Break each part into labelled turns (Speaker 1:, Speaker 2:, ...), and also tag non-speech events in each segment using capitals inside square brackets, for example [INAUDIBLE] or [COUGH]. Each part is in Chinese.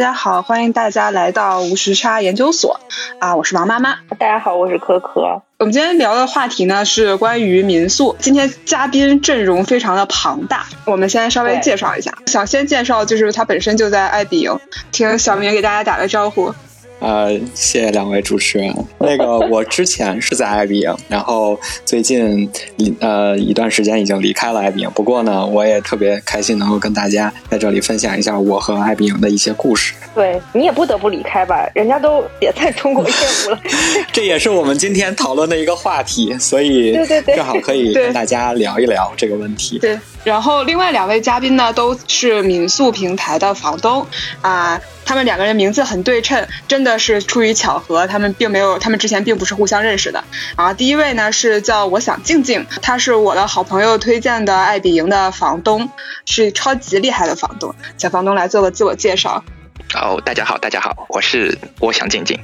Speaker 1: 大家好，欢迎大家来到无时差研究所啊，我是王妈妈。
Speaker 2: 大家好，我是可可。
Speaker 1: 我们今天聊的话题呢是关于民宿。今天嘉宾阵容非常的庞大，我们先稍微介绍一下。想先介绍就是他本身就在爱比营，听小明给大家打个招呼。
Speaker 3: 呃，谢谢两位主持人。[LAUGHS] 那个，我之前是在爱彼迎，然后最近呃一段时间已经离开了爱彼迎。不过呢，我也特别开心能够跟大家在这里分享一下我和爱彼迎的一些故事。
Speaker 2: 对你也不得不离开吧，人家都也在中国业务了。[LAUGHS]
Speaker 3: 这也是我们今天讨论的一个话题，所以
Speaker 2: 对对对，
Speaker 3: 正好可以跟大家聊一聊这个问题。
Speaker 1: 对。然后另外两位嘉宾呢，都是民宿平台的房东啊，他们两个人名字很对称，真的是出于巧合，他们并没有，他们之前并不是互相认识的。啊，第一位呢是叫我想静静，他是我的好朋友推荐的爱彼迎的房东，是超级厉害的房东，请房东来做个自我介绍。
Speaker 4: 哦，大家好，大家好，我是郭翔静静，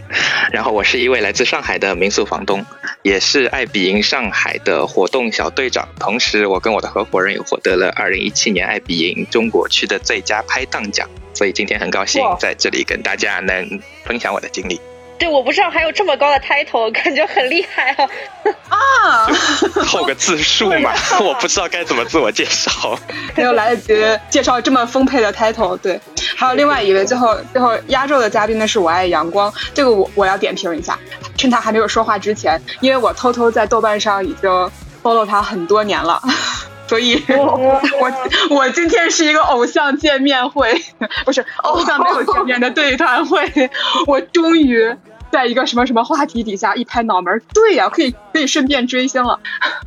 Speaker 4: 然后我是一位来自上海的民宿房东，也是爱彼迎上海的活动小队长，同时我跟我的合伙人也获得了二零一七年爱彼迎中国区的最佳拍档奖，所以今天很高兴在这里跟大家能分享我的经历。
Speaker 2: 对，我不知道还有这么高的 title，感觉很厉害啊！
Speaker 1: 啊，[LAUGHS]
Speaker 4: 凑个字数嘛，[LAUGHS] 我不知道该怎么自我介绍，[LAUGHS]
Speaker 1: 没有来得及介绍这么丰沛的 title。对，还有另外一位，最后最后压轴的嘉宾呢，是我爱阳光，这个我我要点评一下，趁他还没有说话之前，因为我偷偷在豆瓣上已经 follow 他很多年了，所以我我今天是一个偶像见面会，[LAUGHS] 不是偶像没有见面的对谈会，[LAUGHS] 我终于。在一个什么什么话题底下一拍脑门，对呀，可以可以顺便追星了。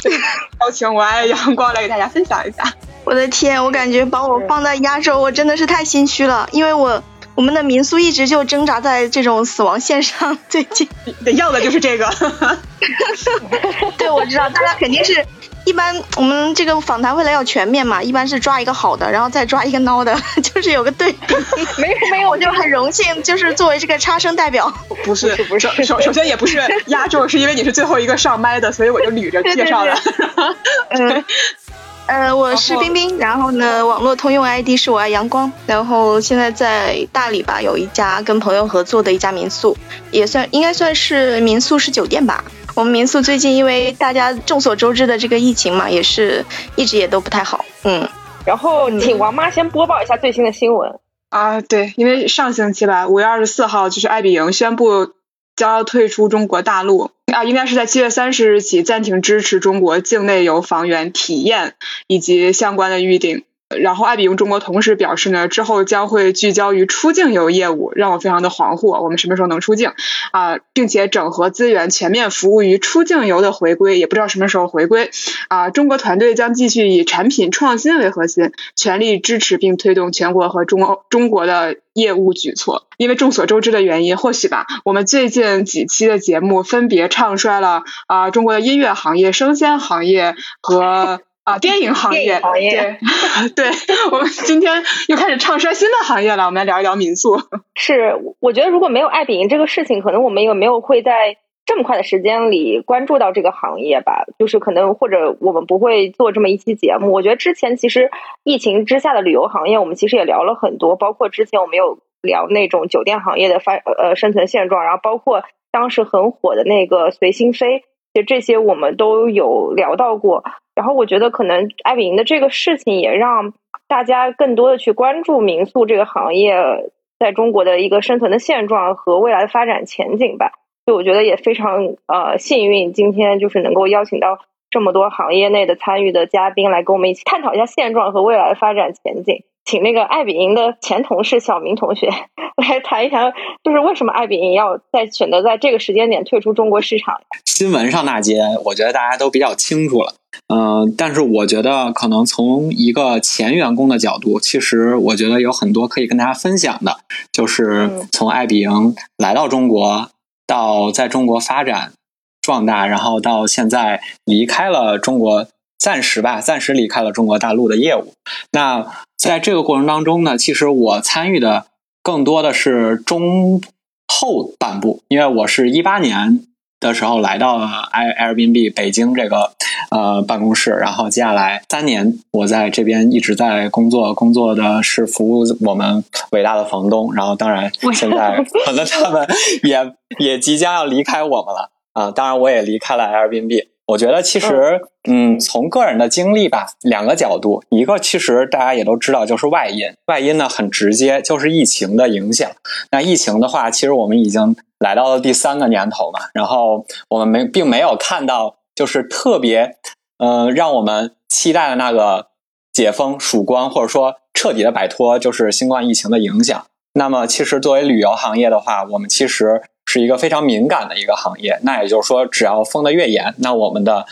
Speaker 1: [LAUGHS] 邀请我爱阳光来给大家分享一下。
Speaker 5: 我的天，我感觉把我放在压轴，我真的是太心虚了，因为我我们的民宿一直就挣扎在这种死亡线上，最近
Speaker 1: 要的就是这个。[LAUGHS]
Speaker 5: 对，[LAUGHS] 我知道大家肯定是。一般我们这个访谈会来要全面嘛，一般是抓一个好的，然后再抓一个孬的，[LAUGHS] 就是有个对比。
Speaker 2: 没有没有，
Speaker 5: 我就很荣幸，就是作为这个差生代表。
Speaker 1: 不是不是，首首先也不是压轴，是因为你是最后一个上麦的，所以我就捋着介绍了。
Speaker 5: 嗯，呃，我是冰冰，然后呢，网络通用 ID 是我爱阳光，然后现在在大理吧，有一家跟朋友合作的一家民宿，也算应该算是民宿是酒店吧。我们民宿最近因为大家众所周知的这个疫情嘛，也是一直也都不太好。嗯，
Speaker 2: 然后请王妈先播报一下最新的新闻
Speaker 1: 啊。对，因为上星期吧，五月二十四号就是爱彼迎宣布将要退出中国大陆啊，应该是在七月三十日起暂停支持中国境内游房源体验以及相关的预订。然后，爱彼迎中国同时表示呢，之后将会聚焦于出境游业务，让我非常的惶惑。我们什么时候能出境啊？并且整合资源，全面服务于出境游的回归，也不知道什么时候回归啊。中国团队将继续以产品创新为核心，全力支持并推动全国和中欧中国的业务举措。因为众所周知的原因，或许吧，我们最近几期的节目分别唱衰了啊中国的音乐行业、生鲜行业和。啊，电影行业，对，对，我们今天又开始唱衰新的行业了。我们来聊一聊民宿。[LAUGHS]
Speaker 2: 是，我觉得如果没有爱彼迎这个事情，可能我们也没有会在这么快的时间里关注到这个行业吧。就是可能或者我们不会做这么一期节目。我觉得之前其实疫情之下的旅游行业，我们其实也聊了很多，包括之前我们有聊那种酒店行业的发呃生存现状，然后包括当时很火的那个随心飞，就这些我们都有聊到过。然后我觉得可能爱彼迎的这个事情也让大家更多的去关注民宿这个行业在中国的一个生存的现状和未来的发展前景吧。就我觉得也非常呃幸运，今天就是能够邀请到这么多行业内的参与的嘉宾来跟我们一起探讨一下现状和未来的发展前景。请那个爱彼迎的前同事小明同学 [LAUGHS] 来谈一谈，就是为什么爱彼迎要在选择在这个时间点退出中国市场？
Speaker 3: 新闻上那些，我觉得大家都比较清楚了。嗯，但是我觉得可能从一个前员工的角度，其实我觉得有很多可以跟大家分享的，就是从爱彼迎来到中国，到在中国发展壮大，然后到现在离开了中国。暂时吧，暂时离开了中国大陆的业务。那在这个过程当中呢，其实我参与的更多的是中后半部，因为我是一八年的时候来到了 Air Airbnb 北京这个呃办公室，然后接下来三年我在这边一直在工作，工作的是服务我们伟大的房东，然后当然现在 [LAUGHS] 可能他们也也即将要离开我们了啊，当然我也离开了 Airbnb。我觉得其实，嗯，从个人的经历吧，两个角度，一个其实大家也都知道，就是外因，外因呢很直接，就是疫情的影响。那疫情的话，其实我们已经来到了第三个年头嘛，然后我们没并没有看到，就是特别，嗯，让我们期待的那个解封曙光，或者说彻底的摆脱就是新冠疫情的影响。那么，其实作为旅游行业的话，我们其实。是一个非常敏感的一个行业，那也就是说，只要封的越严，那我们的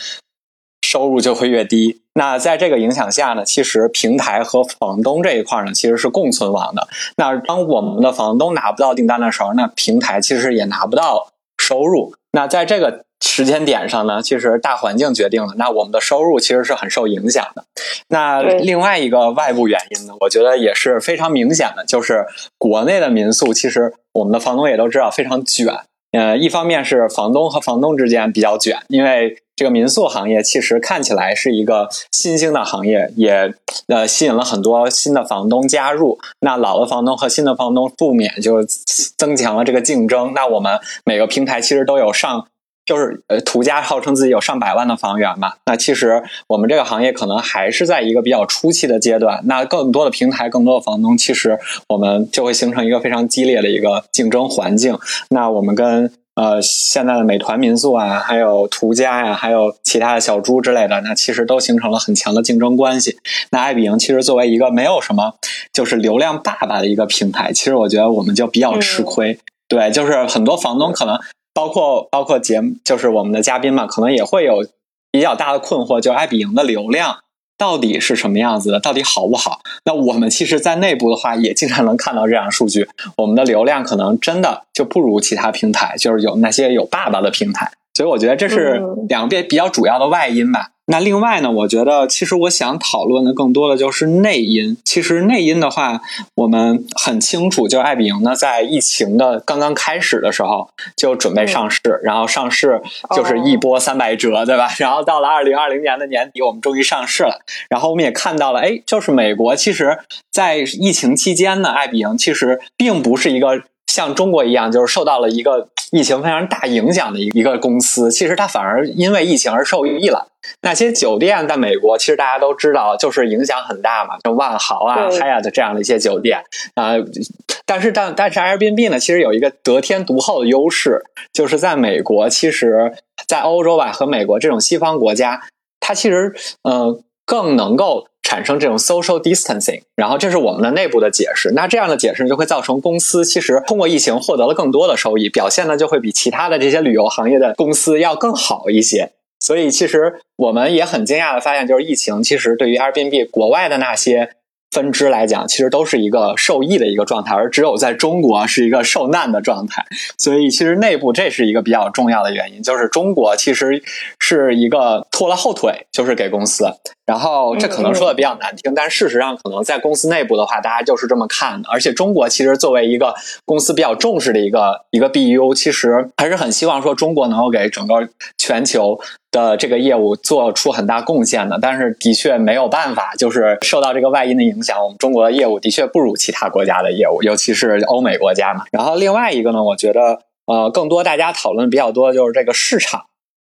Speaker 3: 收入就会越低。那在这个影响下呢，其实平台和房东这一块呢，其实是共存亡的。那当我们的房东拿不到订单的时候，那平台其实也拿不到收入。那在这个时间点上呢，其实大环境决定了，那我们的收入其实是很受影响的。那另外一个外部原因呢，我觉得也是非常明显的，就是国内的民宿其实。我们的房东也都知道非常卷，呃，一方面是房东和房东之间比较卷，因为这个民宿行业其实看起来是一个新兴的行业，也呃吸引了很多新的房东加入。那老的房东和新的房东不免就增强了这个竞争。那我们每个平台其实都有上。就是呃，途家号称自己有上百万的房源嘛，那其实我们这个行业可能还是在一个比较初期的阶段。那更多的平台，更多的房东，其实我们就会形成一个非常激烈的一个竞争环境。那我们跟呃现在的美团民宿啊，还有途家呀，还有其他的小猪之类的，那其实都形成了很强的竞争关系。那爱彼迎其实作为一个没有什么就是流量爸爸的一个平台，其实我觉得我们就比较吃亏。对，就是很多房东可能。包括包括节目，就是我们的嘉宾嘛，可能也会有比较大的困惑，就是爱彼迎的流量到底是什么样子的，到底好不好？那我们其实，在内部的话，也经常能看到这样数据，我们的流量可能真的就不如其他平台，就是有那些有爸爸的平台，所以我觉得这是两边比较主要的外因吧。那另外呢，我觉得其实我想讨论的更多的就是内因。其实内因的话，我们很清楚，就爱彼迎呢，在疫情的刚刚开始的时候就准备上市，然后上市就是一波三百折，对吧？[LAUGHS] 然后到了二零二零年的年底，我们终于上市了。然后我们也看到了，哎，就是美国，其实在疫情期间呢，爱彼迎其实并不是一个像中国一样，就是受到了一个。疫情非常大影响的一一个公司，其实它反而因为疫情而受益了。那些酒店在美国，其实大家都知道，就是影响很大嘛，像万豪啊、Hyatt 这样的一些酒店啊。但是，但但是 Airbnb 呢，其实有一个得天独厚的优势，就是在美国，其实，在欧洲吧和美国这种西方国家，它其实呃更能够。产生这种 social distancing，然后这是我们的内部的解释。那这样的解释就会造成公司其实通过疫情获得了更多的收益，表现呢就会比其他的这些旅游行业的公司要更好一些。所以其实我们也很惊讶的发现，就是疫情其实对于 Airbnb 国外的那些。分支来讲，其实都是一个受益的一个状态，而只有在中国是一个受难的状态。所以，其实内部这是一个比较重要的原因，就是中国其实是一个拖了后腿，就是给公司。然后，这可能说的比较难听，但事实上，可能在公司内部的话，大家就是这么看的。而且，中国其实作为一个公司比较重视的一个一个 BU，其实还是很希望说中国能够给整个全球。的这个业务做出很大贡献的，但是的确没有办法，就是受到这个外因的影响，我们中国的业务的确不如其他国家的业务，尤其是欧美国家嘛。然后另外一个呢，我觉得呃，更多大家讨论比较多的就是这个市场，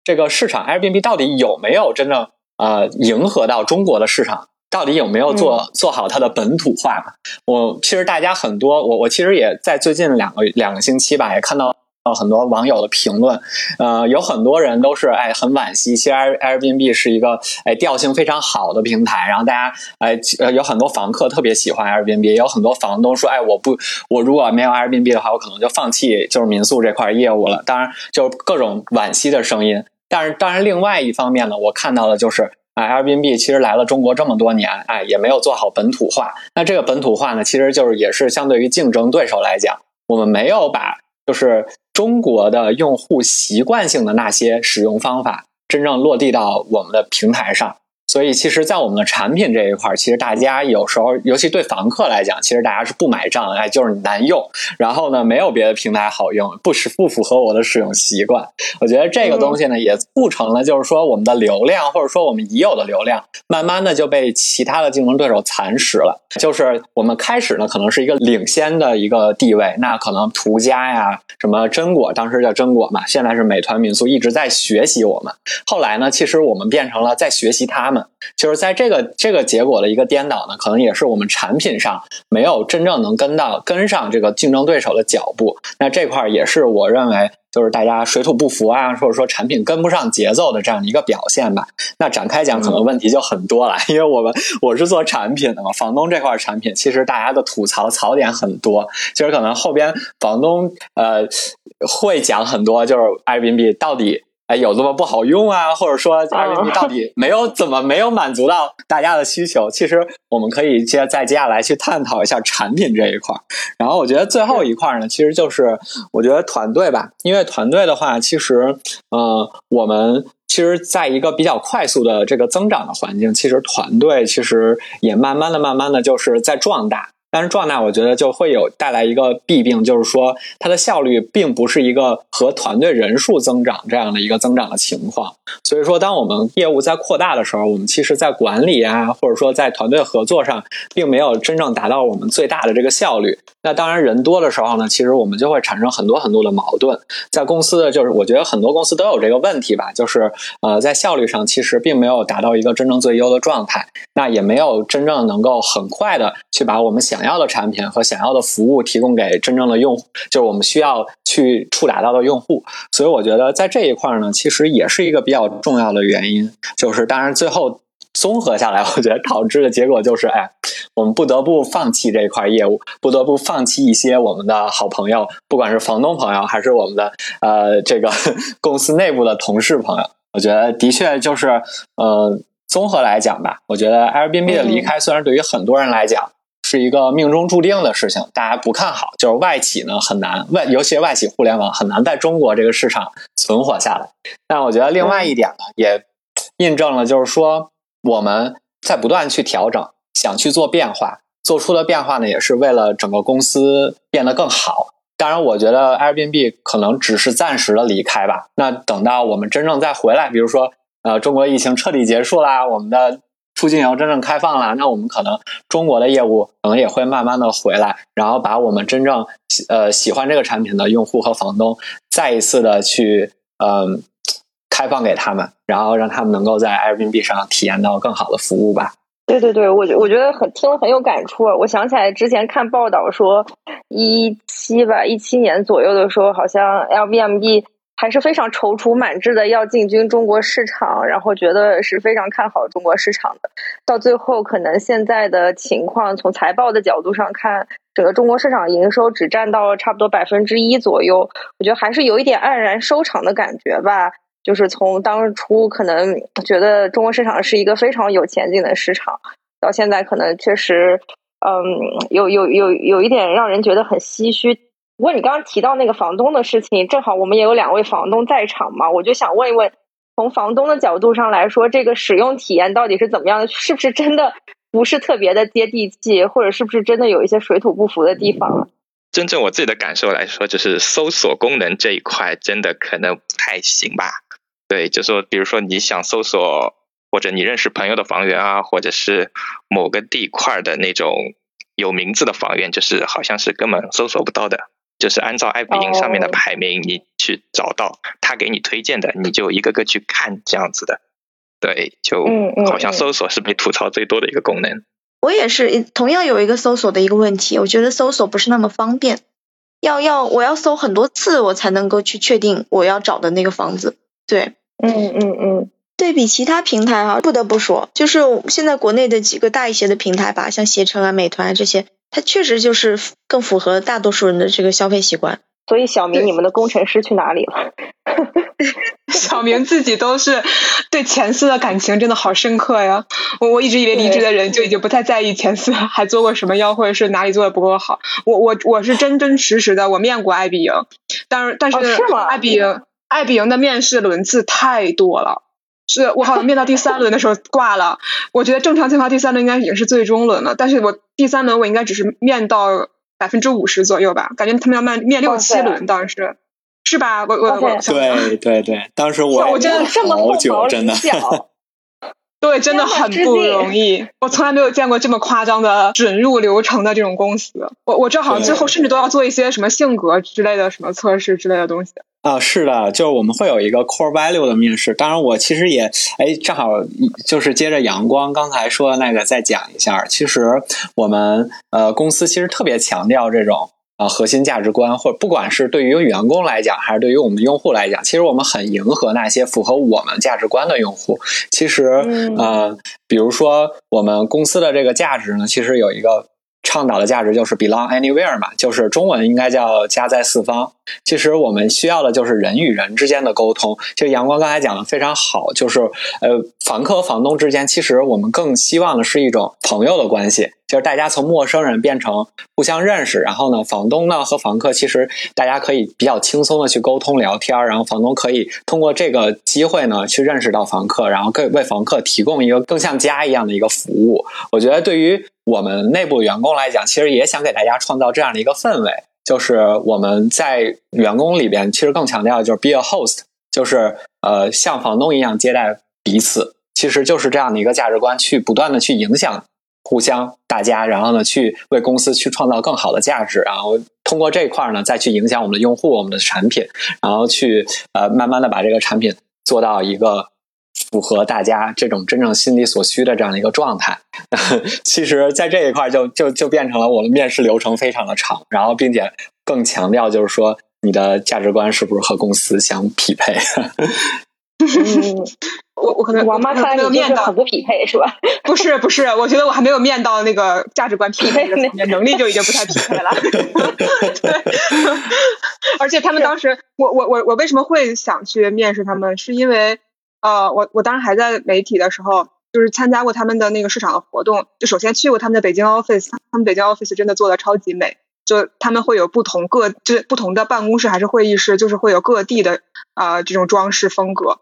Speaker 3: 这个市场 Airbnb 到底有没有真正呃迎合到中国的市场，到底有没有做做好它的本土化嘛？我其实大家很多，我我其实也在最近两个两个星期吧，也看到。很多网友的评论，呃，有很多人都是哎很惋惜。其实 Airbnb 是一个哎调性非常好的平台，然后大家哎呃有很多房客特别喜欢 Airbnb，也有很多房东说哎我不我如果没有 Airbnb 的话，我可能就放弃就是民宿这块业务了。当然，就是各种惋惜的声音。但是，当然另外一方面呢，我看到的就是哎 Airbnb 其实来了中国这么多年，哎也没有做好本土化。那这个本土化呢，其实就是也是相对于竞争对手来讲，我们没有把就是。中国的用户习惯性的那些使用方法真正落地到我们的平台上，所所以其实，在我们的产品这一块儿，其实大家有时候，尤其对房客来讲，其实大家是不买账，哎，就是难用。然后呢，没有别的平台好用，不是不符合我的使用习惯。我觉得这个东西呢，也促成了，就是说我们的流量，或者说我们已有的流量，慢慢的就被其他的竞争对手蚕食了。就是我们开始呢，可能是一个领先的一个地位，那可能途家呀，什么真果，当时叫真果嘛，现在是美团民宿，一直在学习我们。后来呢，其实我们变成了在学习他们。就是在这个这个结果的一个颠倒呢，可能也是我们产品上没有真正能跟到跟上这个竞争对手的脚步。那这块也是我认为就是大家水土不服啊，或者说产品跟不上节奏的这样的一个表现吧。那展开讲，可能问题就很多了，因为我们我是做产品的嘛，房东这块产品其实大家的吐槽槽点很多。其实可能后边房东呃会讲很多，就是 Airbnb 到底。哎，有这么不好用啊？或者说，Airbnb 到底没有怎么没有满足到大家的需求？其实我们可以接再接下来去探讨一下产品这一块儿。然后我觉得最后一块呢，其实就是我觉得团队吧，因为团队的话，其实呃，我们其实在一个比较快速的这个增长的环境，其实团队其实也慢慢的、慢慢的就是在壮大。但是壮大，我觉得就会有带来一个弊病，就是说它的效率并不是一个和团队人数增长这样的一个增长的情况。所以说，当我们业务在扩大的时候，我们其实在管理啊，或者说在团队合作上，并没有真正达到我们最大的这个效率。那当然，人多的时候呢，其实我们就会产生很多很多的矛盾。在公司的就是，我觉得很多公司都有这个问题吧，就是呃，在效率上其实并没有达到一个真正最优的状态，那也没有真正能够很快的去把我们想要的产品和想要的服务提供给真正的用户，就是我们需要去触达到的用户。所以我觉得在这一块呢，其实也是一个比较重要的原因。就是当然最后。综合下来，我觉得导致的结果就是，哎，我们不得不放弃这一块业务，不得不放弃一些我们的好朋友，不管是房东朋友，还是我们的呃这个 [LAUGHS] 公司内部的同事朋友。我觉得的确就是，呃，综合来讲吧，我觉得 Airbnb 的离开，虽然对于很多人来讲是一个命中注定的事情，大家不看好，就是外企呢很难，外尤其外企互联网很难在中国这个市场存活下来。但我觉得另外一点呢，也印证了，就是说。我们在不断去调整，想去做变化，做出的变化呢，也是为了整个公司变得更好。当然，我觉得 Airbnb 可能只是暂时的离开吧。那等到我们真正再回来，比如说，呃，中国疫情彻底结束啦，我们的出境游真正开放了，那我们可能中国的业务可能也会慢慢的回来，然后把我们真正喜呃喜欢这个产品的用户和房东再一次的去嗯。开放给他们，然后让他们能够在 Airbnb 上体验到更好的服务吧。
Speaker 2: 对对对，我觉我觉得很听了很有感触。我想起来之前看报道说，一七吧，一七年左右的时候，好像 Airbnb 还是非常踌躇满志的要进军中国市场，然后觉得是非常看好中国市场的。到最后，可能现在的情况，从财报的角度上看，整个中国市场营收只占到了差不多百分之一左右，我觉得还是有一点黯然收场的感觉吧。就是从当初可能觉得中国市场是一个非常有前景的市场，到现在可能确实，嗯，有有有有一点让人觉得很唏嘘。不过你刚刚提到那个房东的事情，正好我们也有两位房东在场嘛，我就想问一问，从房东的角度上来说，这个使用体验到底是怎么样的？是不是真的不是特别的接地气，或者是不是真的有一些水土不服的地方？
Speaker 4: 真正我自己的感受来说，就是搜索功能这一块真的可能不太行吧。对，就说比如说你想搜索或者你认识朋友的房源啊，或者是某个地块的那种有名字的房源，就是好像是根本搜索不到的。就是按照爱彼迎上面的排名，你去找到他给你推荐的，你就一个个去看这样子的。对，就好像搜索是被吐槽最多的一个功能。
Speaker 5: 我也是同样有一个搜索的一个问题，我觉得搜索不是那么方便，要要我要搜很多次，我才能够去确定我要找的那个房子。对，
Speaker 2: 嗯嗯嗯，
Speaker 5: 对比其他平台哈，不得不说，就是现在国内的几个大一些的平台吧，像携程啊、美团啊这些，它确实就是更符合大多数人的这个消费习惯。
Speaker 2: 所以小明，你们的工程师去哪里了？[LAUGHS]
Speaker 1: 小明自己都是对前四的感情真的好深刻呀！我我一直以为离职的人就已经不太在意前四还做过什么妖，或者是哪里做的不够好。我我我是真真实实的，我面过爱彼迎，但是但是爱彼迎。爱彼迎的面试轮次太多了，是我好像面到第三轮的时候挂了。我觉得正常情况第三轮应该已经是最终轮了，但是我第三轮我应该只是面到百分之五十左右吧，感觉他们要面面六七轮，当时是吧？我我我
Speaker 3: 对对对，当时我
Speaker 1: 我真的
Speaker 3: 好久，真的。[LAUGHS]
Speaker 1: 对，真的很不容易。我从来没有见过这么夸张的准入流程的这种公司。我我这好像最后甚至都要做一些什么性格之类的什么测试之类的东西。
Speaker 3: 啊，是的，就是我们会有一个 core value 的面试。当然，我其实也哎，正好就是接着阳光刚才说的那个再讲一下。其实我们呃公司其实特别强调这种。啊，核心价值观，或者不管是对于员工来讲，还是对于我们用户来讲，其实我们很迎合那些符合我们价值观的用户。其实，呃，比如说我们公司的这个价值呢，其实有一个。倡导的价值就是 belong anywhere 嘛，就是中文应该叫家在四方。其实我们需要的就是人与人之间的沟通。就阳光刚才讲的非常好，就是呃，房客和房东之间，其实我们更希望的是一种朋友的关系，就是大家从陌生人变成互相认识。然后呢，房东呢和房客其实大家可以比较轻松的去沟通聊天，然后房东可以通过这个机会呢去认识到房客，然后可以为房客提供一个更像家一样的一个服务。我觉得对于我们内部员工来讲，其实也想给大家创造这样的一个氛围，就是我们在员工里边，其实更强调的就是 be a host，就是呃像房东一样接待彼此，其实就是这样的一个价值观，去不断的去影响互相大家，然后呢去为公司去创造更好的价值，然后通过这一块呢再去影响我们的用户、我们的产品，然后去呃慢慢的把这个产品做到一个。符合大家这种真正心理所需的这样的一个状态，[LAUGHS] 其实，在这一块就就就变成了我们面试流程非常的长，然后并且更强调就是说你的价值观是不是和公司相匹配。
Speaker 1: 我我可能
Speaker 2: 王妈看来
Speaker 1: 没有面到
Speaker 2: 很不匹配是吧？[LAUGHS]
Speaker 1: 不是不是，我觉得我还没有面到那个价值观匹配的层面，能力就已经不太匹配了。[LAUGHS] 对，而且他们当时，我我我我为什么会想去面试他们，是因为。呃，我我当时还在媒体的时候，就是参加过他们的那个市场的活动。就首先去过他们的北京 office，他们北京 office 真的做的超级美。就他们会有不同各，就不同的办公室还是会议室，就是会有各地的啊这种装饰风格。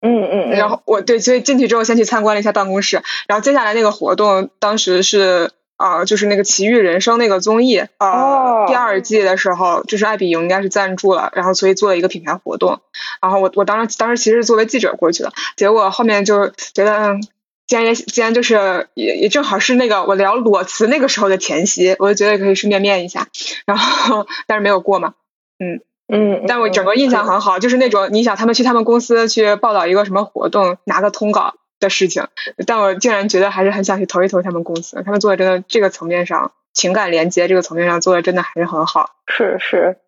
Speaker 2: 嗯嗯。
Speaker 1: 然后我对，所以进去之后先去参观了一下办公室，然后接下来那个活动当时是。啊，就是那个《奇遇人生》那个综艺啊，第二季的时候，就是爱彼迎应该是赞助了，然后所以做了一个品牌活动。然后我我当时当时其实是作为记者过去的，结果后面就觉得，嗯，既然也既然就是也也正好是那个我聊裸辞那个时候的前夕，我就觉得可以顺便面一下。然后但是没有过嘛，
Speaker 2: 嗯嗯，
Speaker 1: 但我整个印象很好，就是那种你想他们去他们公司去报道一个什么活动，拿个通稿。的事情，但我竟然觉得还是很想去投一投他们公司，他们做的真的这个层面上情感连接这个层面上做的真的还是很好。
Speaker 2: 是是，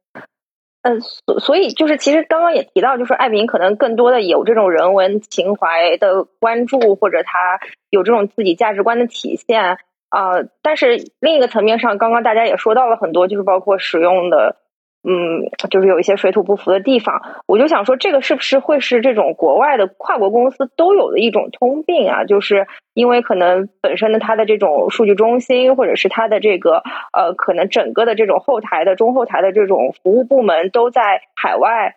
Speaker 2: 嗯，所所以就是其实刚刚也提到，就是艾比可能更多的有这种人文情怀的关注，或者他有这种自己价值观的体现啊。但是另一个层面上，刚刚大家也说到了很多，就是包括使用的。嗯，就是有一些水土不服的地方，我就想说，这个是不是会是这种国外的跨国公司都有的一种通病啊？就是因为可能本身的它的这种数据中心，或者是它的这个呃，可能整个的这种后台的中后台的这种服务部门都在海外，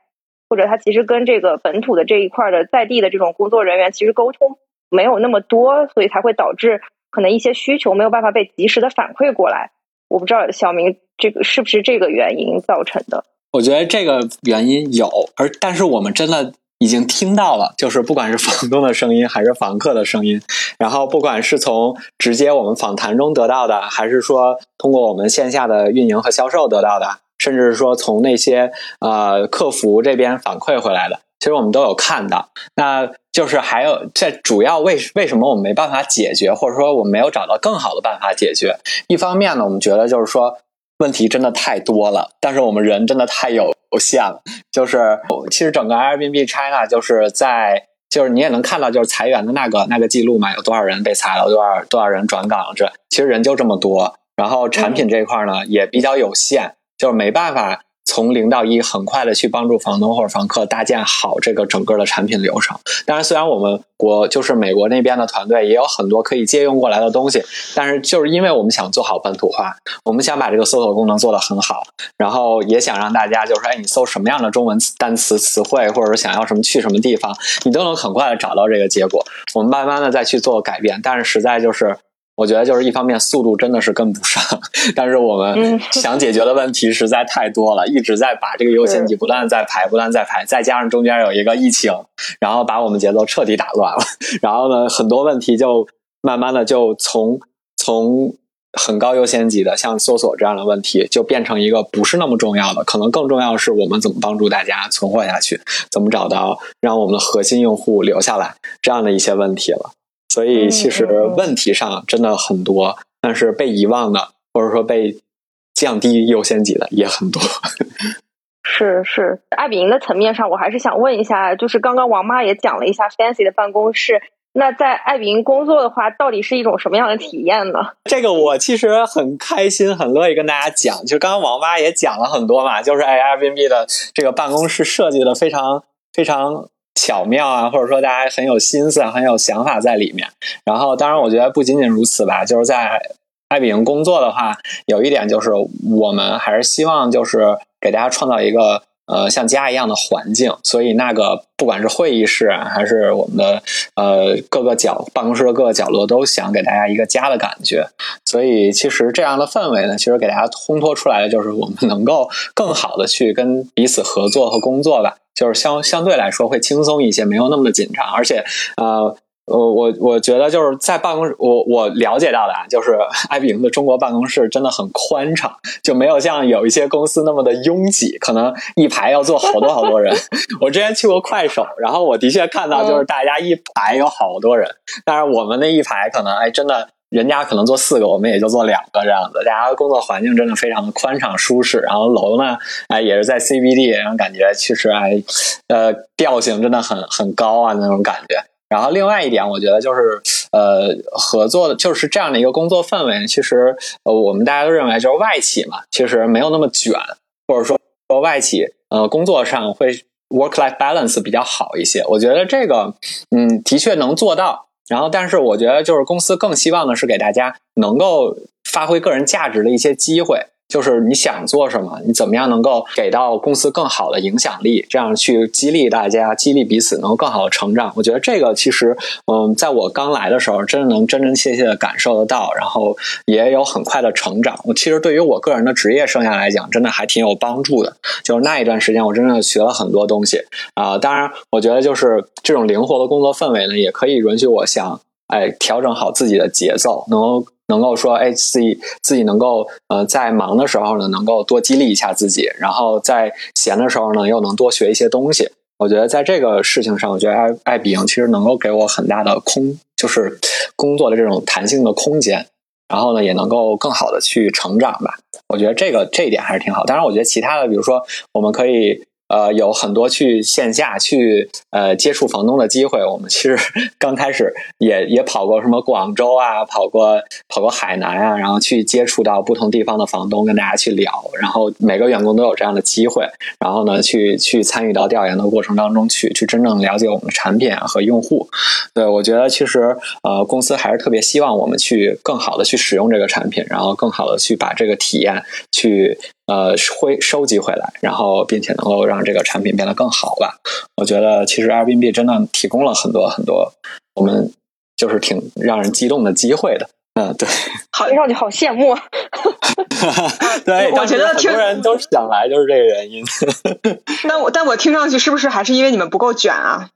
Speaker 2: 或者它其实跟这个本土的这一块的在地的这种工作人员其实沟通没有那么多，所以才会导致可能一些需求没有办法被及时的反馈过来。我不知道小明这个是不是这个原因造成的？
Speaker 3: 我觉得这个原因有，而但是我们真的已经听到了，就是不管是房东的声音还是房客的声音，然后不管是从直接我们访谈中得到的，还是说通过我们线下的运营和销售得到的，甚至是说从那些呃客服这边反馈回来的。其实我们都有看到，那就是还有这主要为为什么我们没办法解决，或者说我们没有找到更好的办法解决？一方面呢，我们觉得就是说问题真的太多了，但是我们人真的太有限了。就是其实整个 Airbnb China 就是在就是你也能看到就是裁员的那个那个记录嘛，有多少人被裁了，多少多少人转岗了，这其实人就这么多，然后产品这一块呢也比较有限，就是没办法。从零到一很快的去帮助房东或者房客搭建好这个整个的产品流程。当然，虽然我们国就是美国那边的团队也有很多可以借用过来的东西，但是就是因为我们想做好本土化，我们想把这个搜索功能做得很好，然后也想让大家就是哎，你搜什么样的中文单词词汇，或者说想要什么去什么地方，你都能很快的找到这个结果。我们慢慢的再去做改变，但是实在就是。我觉得就是一方面速度真的是跟不上，但是我们想解决的问题实在太多了，一直在把这个优先级不断在排，不断在排，再加上中间有一个疫情，然后把我们节奏彻底打乱了。[LAUGHS] 然后呢，很多问题就慢慢的就从从很高优先级的像搜索这样的问题，就变成一个不是那么重要的，可能更重要的是我们怎么帮助大家存活下去，怎么找到让我们的核心用户留下来这样的一些问题了。所以其实问题上真的很多，但是被遗忘的或者说被降低优先级的也很多。[LAUGHS]
Speaker 2: 是是，艾比营的层面上，我还是想问一下，就是刚刚王妈也讲了一下 Fancy 的办公室，那在艾比营工作的话，到底是一种什么样的体验呢？
Speaker 3: 这个我其实很开心，很乐意跟大家讲。就刚刚王妈也讲了很多嘛，就是哎，Airbnb 的这个办公室设计的非常非常。巧妙啊，或者说大家很有心思、很有想法在里面。然后，当然，我觉得不仅仅如此吧，就是在爱彼迎工作的话，有一点就是我们还是希望就是给大家创造一个。呃，像家一样的环境，所以那个不管是会议室啊，还是我们的呃各个角办公室的各个角落，都想给大家一个家的感觉。所以其实这样的氛围呢，其实给大家烘托出来的就是我们能够更好的去跟彼此合作和工作吧，就是相相对来说会轻松一些，没有那么的紧张，而且呃。我我我觉得就是在办公室，我我了解到的啊，就是爱彼迎的中国办公室真的很宽敞，就没有像有一些公司那么的拥挤，可能一排要坐好多好多人。[LAUGHS] 我之前去过快手，然后我的确看到就是大家一排有好多人，但是我们那一排可能哎真的，人家可能做四个，我们也就做两个这样子。大家工作环境真的非常的宽敞舒适，然后楼呢哎也是在 CBD，然后感觉其实哎呃调性真的很很高啊那种感觉。然后另外一点，我觉得就是，呃，合作的就是这样的一个工作氛围。其实，呃，我们大家都认为就是外企嘛，其实没有那么卷，或者说说外企，呃，工作上会 work life balance 比较好一些。我觉得这个，嗯，的确能做到。然后，但是我觉得就是公司更希望的是给大家能够发挥个人价值的一些机会。就是你想做什么，你怎么样能够给到公司更好的影响力，这样去激励大家，激励彼此，能够更好的成长。我觉得这个其实，嗯，在我刚来的时候，真的能真真切切的感受得到，然后也有很快的成长。我其实对于我个人的职业生涯来讲，真的还挺有帮助的。就是那一段时间，我真的学了很多东西啊。当然，我觉得就是这种灵活的工作氛围呢，也可以允许我想，哎，调整好自己的节奏，能够。能够说，哎，自己自己能够，呃，在忙的时候呢，能够多激励一下自己；然后在闲的时候呢，又能多学一些东西。我觉得在这个事情上，我觉得爱爱比营其实能够给我很大的空，就是工作的这种弹性的空间。然后呢，也能够更好的去成长吧。我觉得这个这一点还是挺好。当然，我觉得其他的，比如说，我们可以。呃，有很多去线下去呃接触房东的机会。我们其实 [LAUGHS] 刚开始也也跑过什么广州啊，跑过跑过海南啊，然后去接触到不同地方的房东，跟大家去聊。然后每个员工都有这样的机会，然后呢，去去参与到调研的过程当中去，去真正了解我们的产品和用户。对我觉得其实呃公司还是特别希望我们去更好的去使用这个产品，然后更好的去把这个体验去。呃，会收集回来，然后并且能够让这个产品变得更好吧。我觉得其实 Airbnb 真的提供了很多很多我们就是挺让人激动的机会的。嗯，对，[LAUGHS]
Speaker 2: 好，让你好羡慕。[LAUGHS]
Speaker 3: 对，
Speaker 1: 我觉得
Speaker 3: 很多人都想来，就是这个原因。[LAUGHS]
Speaker 1: 那我但我听上去是不是还是因为你们不够卷啊？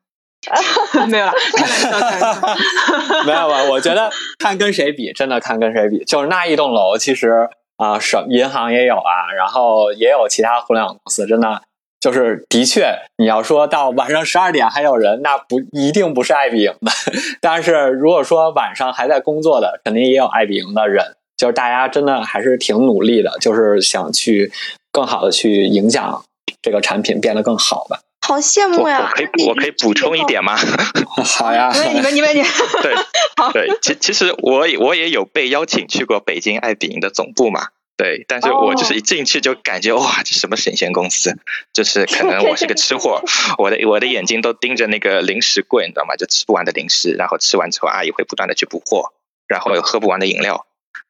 Speaker 1: 没有了，开玩笑，开玩笑。
Speaker 3: 没有吧？我觉得看跟谁比，真的看跟谁比，就是那一栋楼，其实。啊，什银行也有啊，然后也有其他互联网公司，真的就是的确，你要说到晚上十二点还有人，那不一定不是爱彼迎的。[LAUGHS] 但是如果说晚上还在工作的，肯定也有爱彼迎的人，就是大家真的还是挺努力的，就是想去更好的去影响这个产品变得更好吧。
Speaker 5: 好羡慕呀！
Speaker 4: 我可以我可以补充一点吗？[LAUGHS]
Speaker 3: 好呀，
Speaker 1: 你们你们你们
Speaker 4: 对 [LAUGHS] 对，其其实我我也有被邀请去过北京爱彼迎的总部嘛。对，但是我就是一进去就感觉哇，这什么神仙公司？就是可能我是个吃货，[LAUGHS] 我的我的眼睛都盯着那个零食柜，你知道吗？就吃不完的零食，然后吃完之后，阿姨会不断的去补货，然后有喝不完的饮料，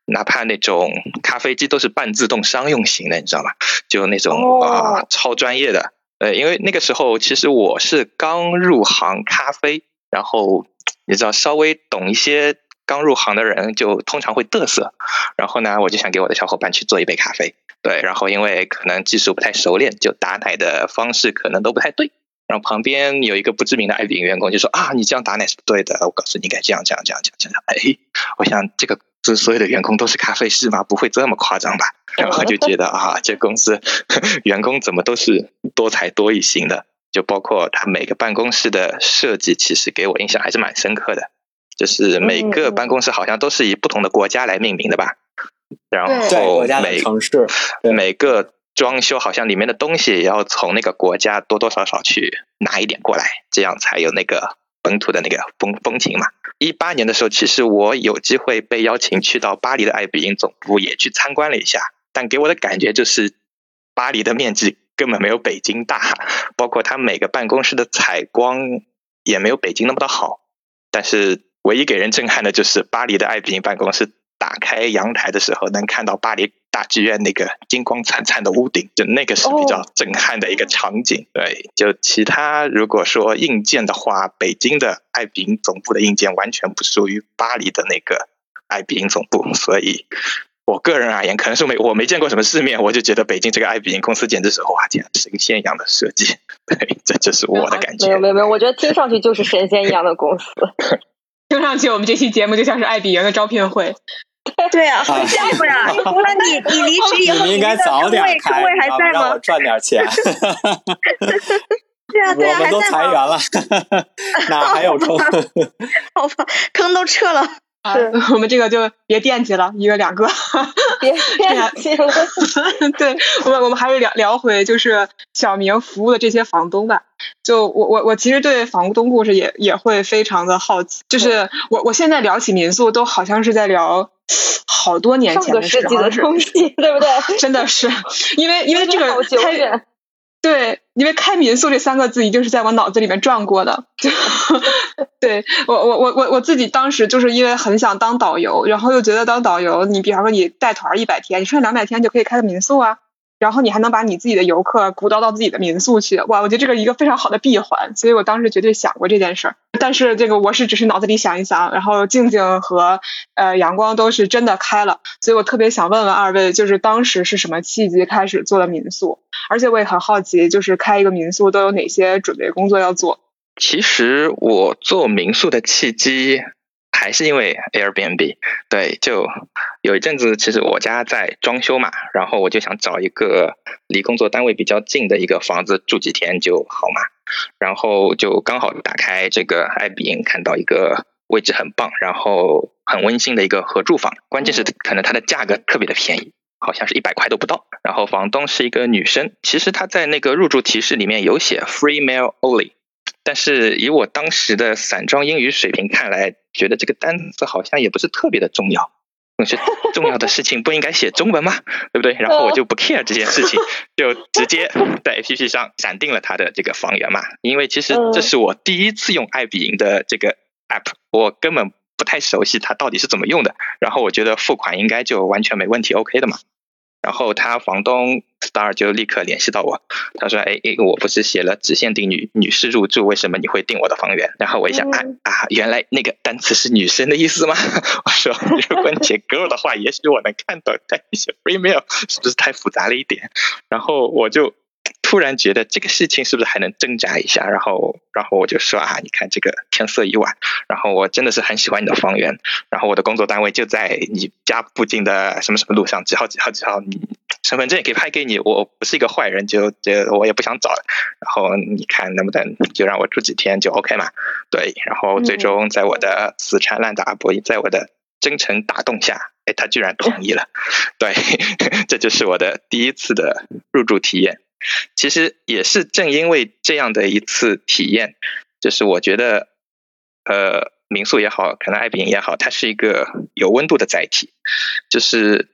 Speaker 4: 哪怕那种咖啡机都是半自动商用型的，你知道吗？就那种啊超专业的。呃，因为那个时候其实我是刚入行咖啡，然后你知道稍微懂一些。刚入行的人就通常会嘚瑟，然后呢，我就想给我的小伙伴去做一杯咖啡，对，然后因为可能技术不太熟练，就打奶的方式可能都不太对，然后旁边有一个不知名的爱饼员工就说啊，你这样打奶是不对的，我告诉你应该这样这样这样这样，哎，我想这个这所有的员工都是咖啡师吗？不会这么夸张吧？然后就觉得啊，这公司 [LAUGHS] 员工怎么都是多才多艺型的，就包括他每个办公室的设计，其实给我印象还是蛮深刻的。就是每个办公室好像都是以不同的国家来命名的吧，然后每
Speaker 3: 城市
Speaker 4: 每个装修好像里面的东西也要从那个国家多多少少去拿一点过来，这样才有那个本土的那个风风情嘛。一八年的时候，其实我有机会被邀请去到巴黎的爱彼迎总部也去参观了一下，但给我的感觉就是巴黎的面积根本没有北京大，包括它每个办公室的采光也没有北京那么的好，但是。唯一给人震撼的就是巴黎的爱彼迎办公室，打开阳台的时候能看到巴黎大剧院那个金光灿灿的屋顶，就那个是比较震撼的一个场景。对，就其他如果说硬件的话，北京的爱彼迎总部的硬件完全不属于巴黎的那个爱彼迎总部，所以我个人而言，可能是没我没见过什么世面，我就觉得北京这个爱彼迎公司简直是哇，简直神仙一样的设计。对，这就是我的感觉。
Speaker 2: 没有没有没有，我觉得听上去就是神仙一样的公司。[LAUGHS]
Speaker 1: 听上去，我们这期节目就像是爱彼迎的招聘会。[LAUGHS]
Speaker 5: 对啊，不然除了你，你离职以后，
Speaker 3: 你应该早点开，让我赚点钱。
Speaker 5: 对啊，[LAUGHS] 对啊，
Speaker 3: 我们都裁员了，哪还有 [LAUGHS] 坑？
Speaker 5: 好吧，坑都撤了。
Speaker 1: 是我们这个就别惦记了，一个两个，
Speaker 2: 别惦记了。
Speaker 1: 对我们，我们还是聊聊回就是小明服务的这些房东吧。就我我我其实对房东故事也也会非常的好奇。就是我我现在聊起民宿，都好像是在聊好多年前的
Speaker 2: 事
Speaker 1: 情，
Speaker 2: 的东西，对不对？[LAUGHS]
Speaker 1: 真的是，因为因为这个
Speaker 2: 开。
Speaker 1: 对，因为开民宿这三个字一定是在我脑子里面转过的。[LAUGHS] 对我我我我我自己当时就是因为很想当导游，然后又觉得当导游，你比方说你带团一百天，你剩下两百天就可以开个民宿啊。然后你还能把你自己的游客鼓捣到自己的民宿去，哇！我觉得这个一个非常好的闭环，所以我当时绝对想过这件事儿。但是这个我是只是脑子里想一想，然后静静和呃阳光都是真的开了，所以我特别想问问二位，就是当时是什么契机开始做的民宿？而且我也很好奇，就是开一个民宿都有哪些准备工作要做？
Speaker 4: 其实我做民宿的契机。还是因为 Airbnb，对，就有一阵子，其实我家在装修嘛，然后我就想找一个离工作单位比较近的一个房子住几天就好嘛，然后就刚好打开这个爱彼迎，看到一个位置很棒，然后很温馨的一个合住房，关键是可能它的价格特别的便宜，好像是一百块都不到，然后房东是一个女生，其实她在那个入住提示里面有写 free mail only。但是以我当时的散装英语水平看来，觉得这个单词好像也不是特别的重要。那些重要的事情不应该写中文吗？对不对？然后我就不 care 这件事情，就直接在 APP 上闪定了他的这个房源嘛。因为其实这是我第一次用爱彼迎的这个 app，我根本不太熟悉它到底是怎么用的。然后我觉得付款应该就完全没问题，OK 的嘛。然后他房东 Star 就立刻联系到我，他说：“哎，我不是写了只限定女女士入住，为什么你会定我的房源？”然后我一想，啊啊，原来那个单词是女生的意思吗？[LAUGHS] 我说：“如果你写 girl 的话，也许我能看懂，但你写 female 是不是太复杂了一点？”然后我就。突然觉得这个事情是不是还能挣扎一下？然后，然后我就说啊，你看这个天色已晚，然后我真的是很喜欢你的房源，然后我的工作单位就在你家附近的什么什么路上，几号几号几号，你身份证也可以拍给你，我不是一个坏人，就就我也不想找，然后你看能不能就让我住几天就 OK 嘛？对，然后最终在我的死缠烂打不，在我的真诚打动下，哎，他居然同意了，对，[LAUGHS] 这就是我的第一次的入住体验。其实也是正因为这样的一次体验，就是我觉得，呃，民宿也好，可能爱彼迎也好，它是一个有温度的载体。就是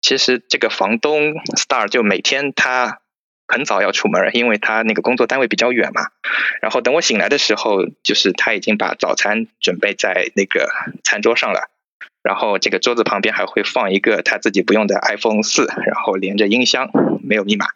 Speaker 4: 其实这个房东 Star 就每天他很早要出门，因为他那个工作单位比较远嘛。然后等我醒来的时候，就是他已经把早餐准备在那个餐桌上了。然后这个桌子旁边还会放一个他自己不用的 iPhone 四，然后连着音箱，没有密码，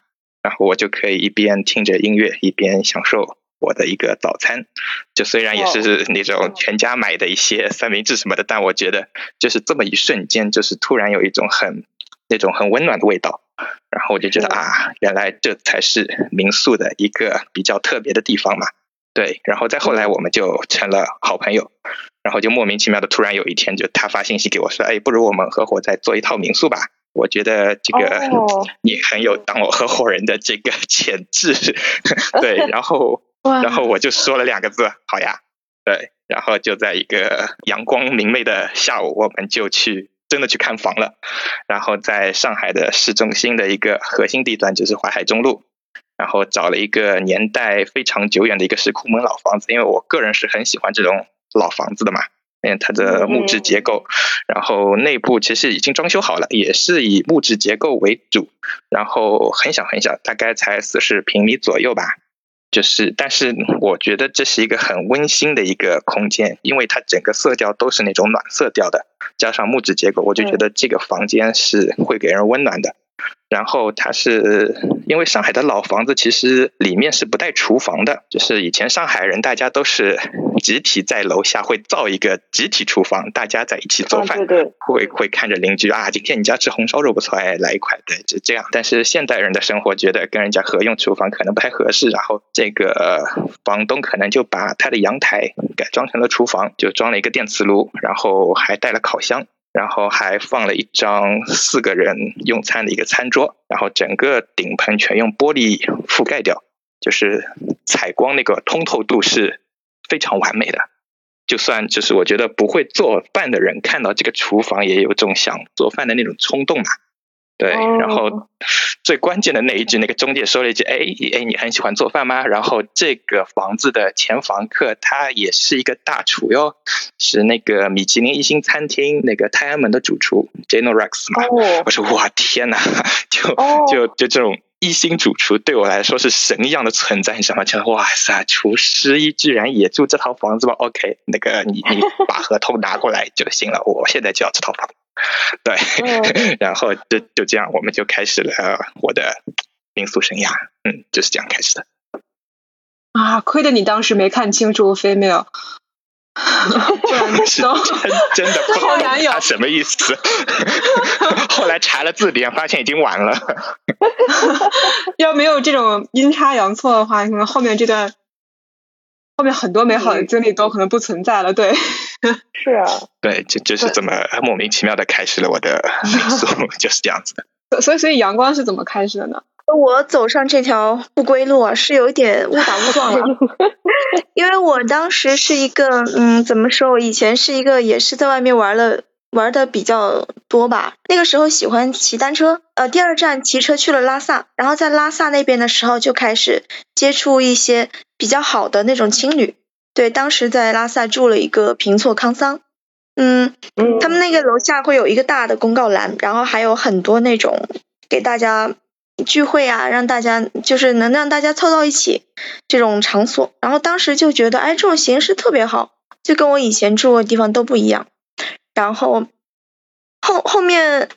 Speaker 4: 然后我就可以一边听着音乐一边享受我的一个早餐。就虽然也是那种全家买的一些三明治什么的，但我觉得就是这么一瞬间，就是突然有一种很那种很温暖的味道。然后我就觉得啊，原来这才是民宿的一个比较特别的地方嘛。对，然后再后来我们就成了好朋友。然后就莫名其妙的，突然有一天，就他发信息给我说：“哎，不如我们合伙再做一套民宿吧？我觉得这个 [LAUGHS] 你很有当我合伙人的这个潜质。[LAUGHS] ”对，然后 [LAUGHS] 然后我就说了两个字：“好呀。”对，然后就在一个阳光明媚的下午，我们就去真的去看房了。然后在上海的市中心的一个核心地段，就是淮海中路，然后找了一个年代非常久远的一个石库门老房子，因为我个人是很喜欢这种。老房子的嘛，嗯，它的木质结构，然后内部其实已经装修好了，也是以木质结构为主，然后很小很小，大概才四十平米左右吧。就是，但是我觉得这是一个很温馨的一个空间，因为它整个色调都是那种暖色调的，加上木质结构，我就觉得这个房间是会给人温暖的。然后它是因为上海的老房子，其实里面是不带厨房的，就是以前上海人大家都是集体在楼下会造一个集体厨房，大家在一起做饭，
Speaker 2: 对对，
Speaker 4: 会会看着邻居啊，今天你家吃红烧肉不错，哎，来一块，对，就这样。但是现代人的生活觉得跟人家合用厨房可能不太合适，然后这个房东可能就把他的阳台改装成了厨房，就装了一个电磁炉，然后还带了烤箱。然后还放了一张四个人用餐的一个餐桌，然后整个顶棚全用玻璃覆盖掉，就是采光那个通透度是非常完美的。就算就是我觉得不会做饭的人看到这个厨房也有种想做饭的那种冲动嘛。对，然后最关键的那一句，那个中介说了一句：“哎哎，你很喜欢做饭吗？”然后这个房子的前房客他也是一个大厨哟，是那个米其林一星餐厅那个泰安门的主厨 Jeno Rex 嘛。我说哇天哪，就就就这种一星主厨对我来说是神一样的存在，你知道吗？就哇塞，厨师一居然也住这套房子吗？OK，那个你你把合同拿过来就行了，我现在就要这套房。[LAUGHS] 对，然后就就这样，我们就开始了我的民宿生涯。嗯，就是这样开始的。
Speaker 1: 啊，亏得你当时没看清楚 female，[LAUGHS]
Speaker 4: 真真的不好难有他什么意思？[LAUGHS] 后来查了字典，发现已经晚了。
Speaker 1: 要没有这种阴差阳错的话，可能后面这段后面很多美好的经历都可能不存在了。对。
Speaker 2: 是啊，[LAUGHS]
Speaker 4: 对，就就是这么莫名其妙的开始了我的 [LAUGHS] 民宿，[LAUGHS] 就是这样子
Speaker 1: 的。所以，所以阳光是怎么开始的呢？
Speaker 5: 我走上这条不归路啊，是有一点误打误撞了。因为我当时是一个，嗯，怎么说？我以前是一个也是在外面玩了玩的比较多吧。那个时候喜欢骑单车，呃，第二站骑车去了拉萨，然后在拉萨那边的时候就开始接触一些比较好的那种青旅。对，当时在拉萨住了一个平措康桑，嗯，他们那个楼下会有一个大的公告栏，然后还有很多那种给大家聚会啊，让大家就是能让大家凑到一起这种场所，然后当时就觉得，哎，这种形式特别好，就跟我以前住的地方都不一样。然后后后面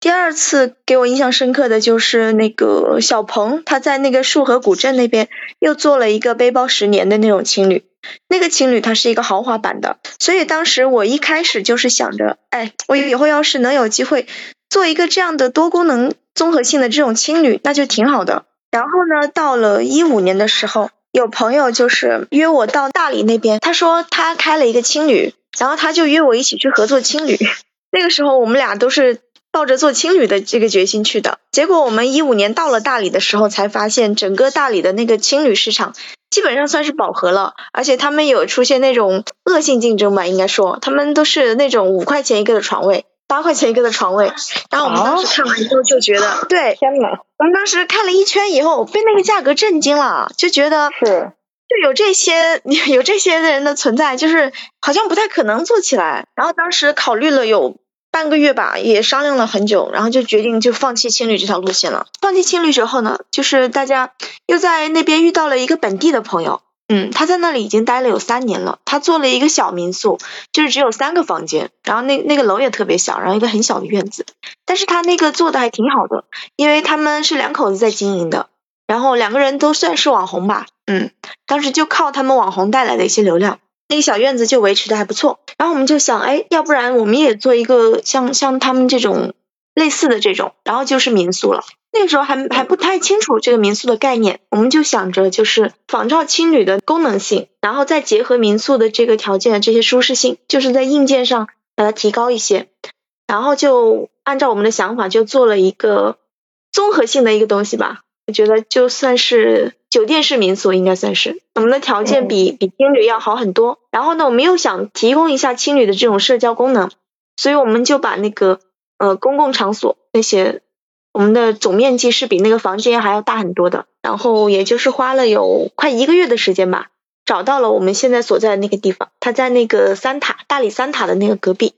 Speaker 5: 第二次给我印象深刻的就是那个小鹏，他在那个束河古镇那边又做了一个背包十年的那种青旅。那个青旅它是一个豪华版的，所以当时我一开始就是想着，哎，我以后要是能有机会做一个这样的多功能综合性的这种青旅，那就挺好的。然后呢，到了一五年的时候，有朋友就是约我到大理那边，他说他开了一个青旅，然后他就约我一起去合作青旅。那个时候我们俩都是抱着做青旅的这个决心去的，结果我们一五年到了大理的时候，才发现整个大理的那个青旅市场。基本上算是饱和了，而且他们有出现那种恶性竞争吧，应该说他们都是那种五块钱一个的床位，八块钱一个的床位。然后我们当时看完之后就觉得，对，
Speaker 2: 天呐，
Speaker 5: 我们当时看了一圈以后，被那个价格震惊了，就觉得
Speaker 2: 是，
Speaker 5: 就有这些 [LAUGHS] 有这些人的存在，就是好像不太可能做起来。然后当时考虑了有。半个月吧，也商量了很久，然后就决定就放弃青旅这条路线了。放弃青旅之后呢，就是大家又在那边遇到了一个本地的朋友，嗯，他在那里已经待了有三年了，他做了一个小民宿，就是只有三个房间，然后那那个楼也特别小，然后一个很小的院子，但是他那个做的还挺好的，因为他们是两口子在经营的，然后两个人都算是网红吧，嗯，当时就靠他们网红带来的一些流量。那个小院子就维持的还不错，然后我们就想，哎，要不然我们也做一个像像他们这种类似的这种，然后就是民宿了。那个时候还还不太清楚这个民宿的概念，我们就想着就是仿照青旅的功能性，然后再结合民宿的这个条件，这些舒适性，就是在硬件上把它提高一些，然后就按照我们的想法就做了一个综合性的一个东西吧。我觉得就算是酒店式民宿，应该算是我们的条件比比青旅要好很多。然后呢，我们又想提供一下青旅的这种社交功能，所以我们就把那个呃公共场所那些，我们的总面积是比那个房间还要大很多的。然后也就是花了有快一个月的时间吧，找到了我们现在所在的那个地方。它在那个三塔大理三塔的那个隔壁，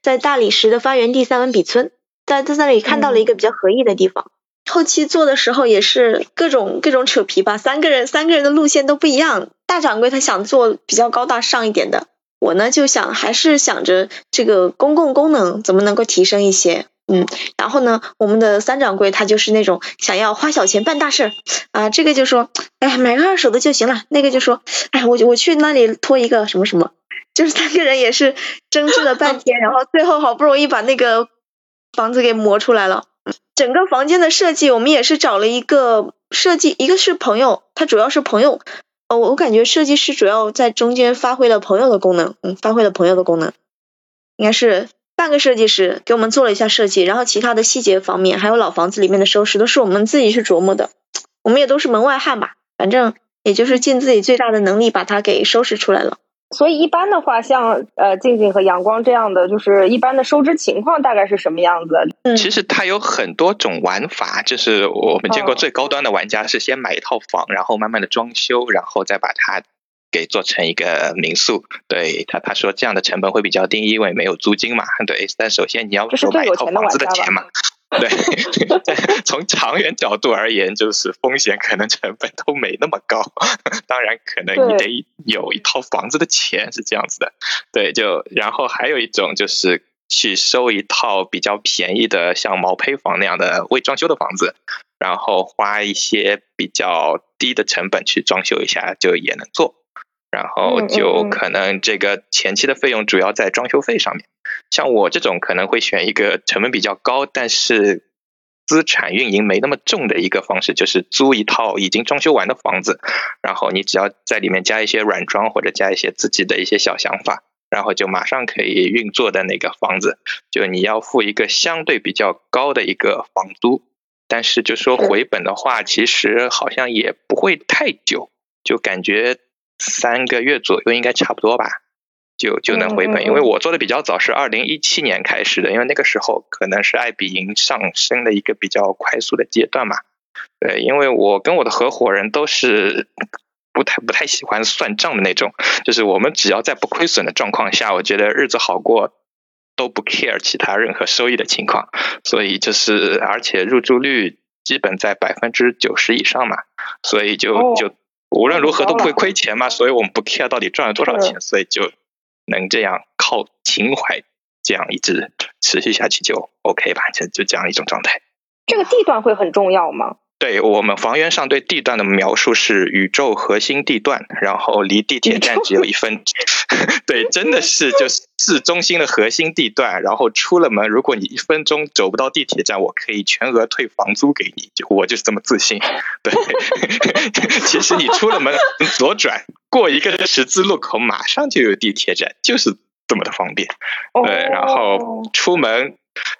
Speaker 5: 在大理石的发源地三文笔村，在在那里看到了一个比较合意的地方。后期做的时候也是各种各种扯皮吧，三个人三个人的路线都不一样。大掌柜他想做比较高大上一点的，我呢就想还是想着这个公共功能怎么能够提升一些，嗯，然后呢，我们的三掌柜他就是那种想要花小钱办大事儿啊，这个就说，哎，买个二手的就行了，那个就说，哎，我我去那里拖一个什么什么，就是三个人也是争执了半天，然后最后好不容易把那个房子给磨出来了。整个房间的设计，我们也是找了一个设计，一个是朋友，他主要是朋友，呃，我感觉设计师主要在中间发挥了朋友的功能，嗯，发挥了朋友的功能，应该是半个设计师给我们做了一下设计，然后其他的细节方面，还有老房子里面的收拾，都是我们自己去琢磨的，我们也都是门外汉吧，反正也就是尽自己最大的能力把它给收拾出来了。
Speaker 2: 所以一般的话，像呃静静和阳光这样的，就是一般的收支情况大概是什么样子？
Speaker 4: 嗯，其实它有很多种玩法，就是我们见过最高端的玩家是先买一套房，然后慢慢的装修，然后再把它给做成一个民宿。对他他说这样的成本会比较低，因为没有租金嘛。对，但首先你要说买一套房子的钱嘛。[LAUGHS] 对，从长远角度而言，就是风险可能成本都没那么高。当然，可能你得有一套房子的钱是这样子的。对，就然后还有一种就是去收一套比较便宜的，像毛坯房那样的未装修的房子，然后花一些比较低的成本去装修一下，就也能做。然后就可能这个前期的费用主要在装修费上面。像我这种可能会选一个成本比较高，但是资产运营没那么重的一个方式，就是租一套已经装修完的房子，然后你只要在里面加一些软装或者加一些自己的一些小想法，然后就马上可以运作的那个房子，就你要付一个相对比较高的一个房租，但是就说回本的话，其实好像也不会太久，就感觉三个月左右应该差不多吧。就就能回本，因为我做的比较早，是二零一七年开始的，因为那个时候可能是爱彼迎上升的一个比较快速的阶段嘛。对，因为我跟我的合伙人都是不太不太喜欢算账的那种，就是我们只要在不亏损的状况下，我觉得日子好过，都不 care 其他任何收益的情况。所以就是，而且入住率基本在百分之九十以上嘛，所以就就无论如何都不会亏钱嘛，所以我们不 care 到底赚了多少钱，所以就。能这样靠情怀这样一直持续下去就 OK 吧，就就这样一种状态。
Speaker 2: 这个地段会很重要吗？
Speaker 4: 对我们房源上对地段的描述是宇宙核心地段，然后离地铁站只有一分。[LAUGHS] 对，真的是就是市中心的核心地段，然后出了门，如果你一分钟走不到地铁站，我可以全额退房租给你。就我就是这么自信。对，[LAUGHS] 其实你出了门左转过一个十字路口，马上就有地铁站，就是这么的方便。对，然后出门。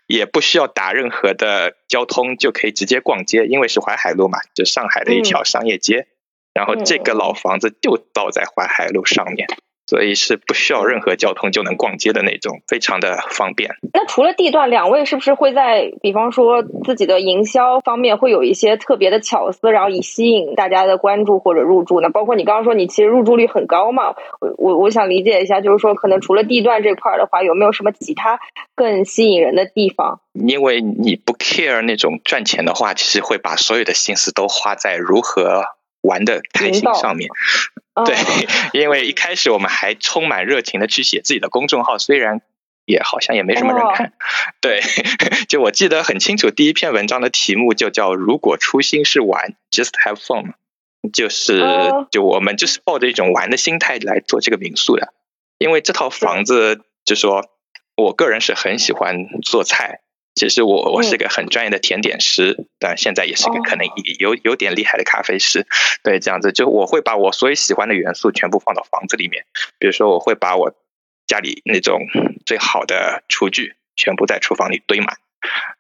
Speaker 4: 也不需要打任何的交通，就可以直接逛街，因为是淮海路嘛，就上海的一条商业街。然后这个老房子就倒在淮海路上面，所以是不需要任何交通就能逛街的那种，非常的方便。
Speaker 2: 那除了地段，两位是不是会在比方说自己的营销方面会有一些特别的巧思，然后以吸引大家的关注或者入住呢？包括你刚刚说你其实入住率很高嘛，我我我想理解一下，就是说可能除了地段这块的话，有没有什么其他更吸引人的地方？
Speaker 4: 因为你不 care 那种赚钱的话，其实会把所有的心思都花在如何玩的开心上面。对，因为一开始我们还充满热情的去写自己的公众号，虽然也好像也没什么人看。对，[LAUGHS] 就我记得很清楚，第一篇文章的题目就叫“如果初心是玩，just have fun”，就是就我们就是抱着一种玩的心态来做这个民宿的。因为这套房子，就说我个人是很喜欢做菜。其实我我是个很专业的甜点师，但现在也是个可能有有点厉害的咖啡师。对，这样子就我会把我所有喜欢的元素全部放到房子里面。比如说，我会把我家里那种最好的厨具全部在厨房里堆满，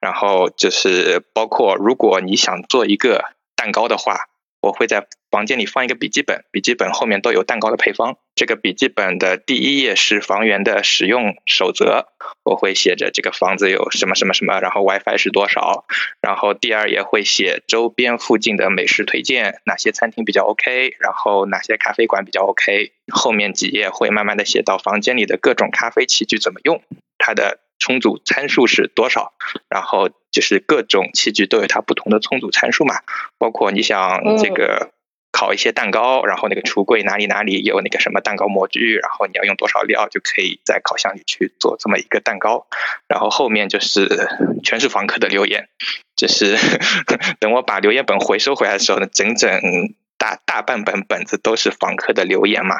Speaker 4: 然后就是包括如果你想做一个蛋糕的话。我会在房间里放一个笔记本，笔记本后面都有蛋糕的配方。这个笔记本的第一页是房源的使用守则，我会写着这个房子有什么什么什么，然后 WiFi 是多少。然后第二页会写周边附近的美食推荐，哪些餐厅比较 OK，然后哪些咖啡馆比较 OK。后面几页会慢慢的写到房间里的各种咖啡器具怎么用，它的。充足参数是多少？然后就是各种器具都有它不同的充足参数嘛，包括你想这个烤一些蛋糕，然后那个橱柜哪里哪里有那个什么蛋糕模具，然后你要用多少料就可以在烤箱里去做这么一个蛋糕。然后后面就是全是房客的留言，就是 [LAUGHS] 等我把留言本回收回来的时候呢，整整。大大半本本子都是房客的留言嘛，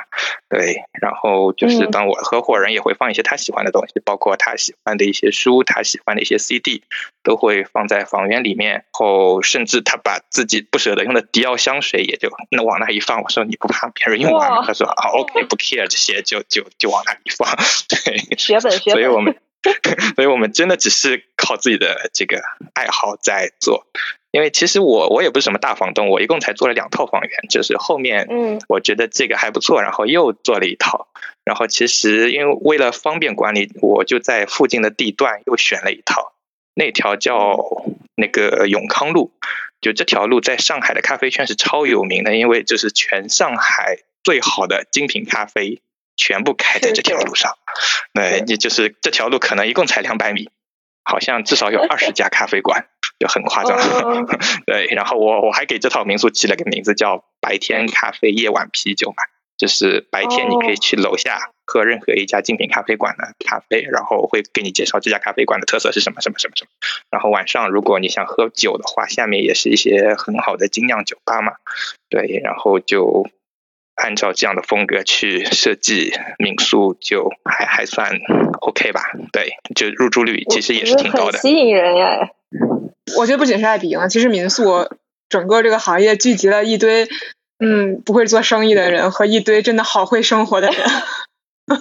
Speaker 4: 对，然后就是当我合伙人也会放一些他喜欢的东西，包括他喜欢的一些书，他喜欢的一些 CD，都会放在房源里面。后甚至他把自己不舍得用的迪奥香水也就那往那一放。我说你不怕别人用完吗？他说啊，OK，不 care 这些，就就就往那一放。对，
Speaker 2: 血本血本。
Speaker 4: 所以我们，[LAUGHS] 所以我们真的只是靠自己的这个爱好在做。因为其实我我也不是什么大房东，我一共才做了两套房源，就是后面，嗯，我觉得这个还不错，然后又做了一套，然后其实因为为了方便管理，我就在附近的地段又选了一套，那条叫那个永康路，就这条路在上海的咖啡圈是超有名的，因为就是全上海最好的精品咖啡全部开在这条路上，那，也就是这条路可能一共才两百米。好像至少有二十家咖啡馆，就很夸张。[LAUGHS] 对，然后我我还给这套民宿起了个名字叫“白天咖啡，夜晚啤酒”嘛，就是白天你可以去楼下喝任何一家精品咖啡馆的咖啡，然后会给你介绍这家咖啡馆的特色是什么什么什么什么。然后晚上如果你想喝酒的话，下面也是一些很好的精酿酒吧嘛。对，然后就。按照这样的风格去设计民宿，就还还算 OK 吧？对，就入住率其实也是挺高的，
Speaker 2: 吸引人呀。
Speaker 1: 我觉得不仅是爱彼迎，其实民宿整个这个行业聚集了一堆嗯不会做生意的人和 [LAUGHS] 一堆真的好会生活的人，[LAUGHS]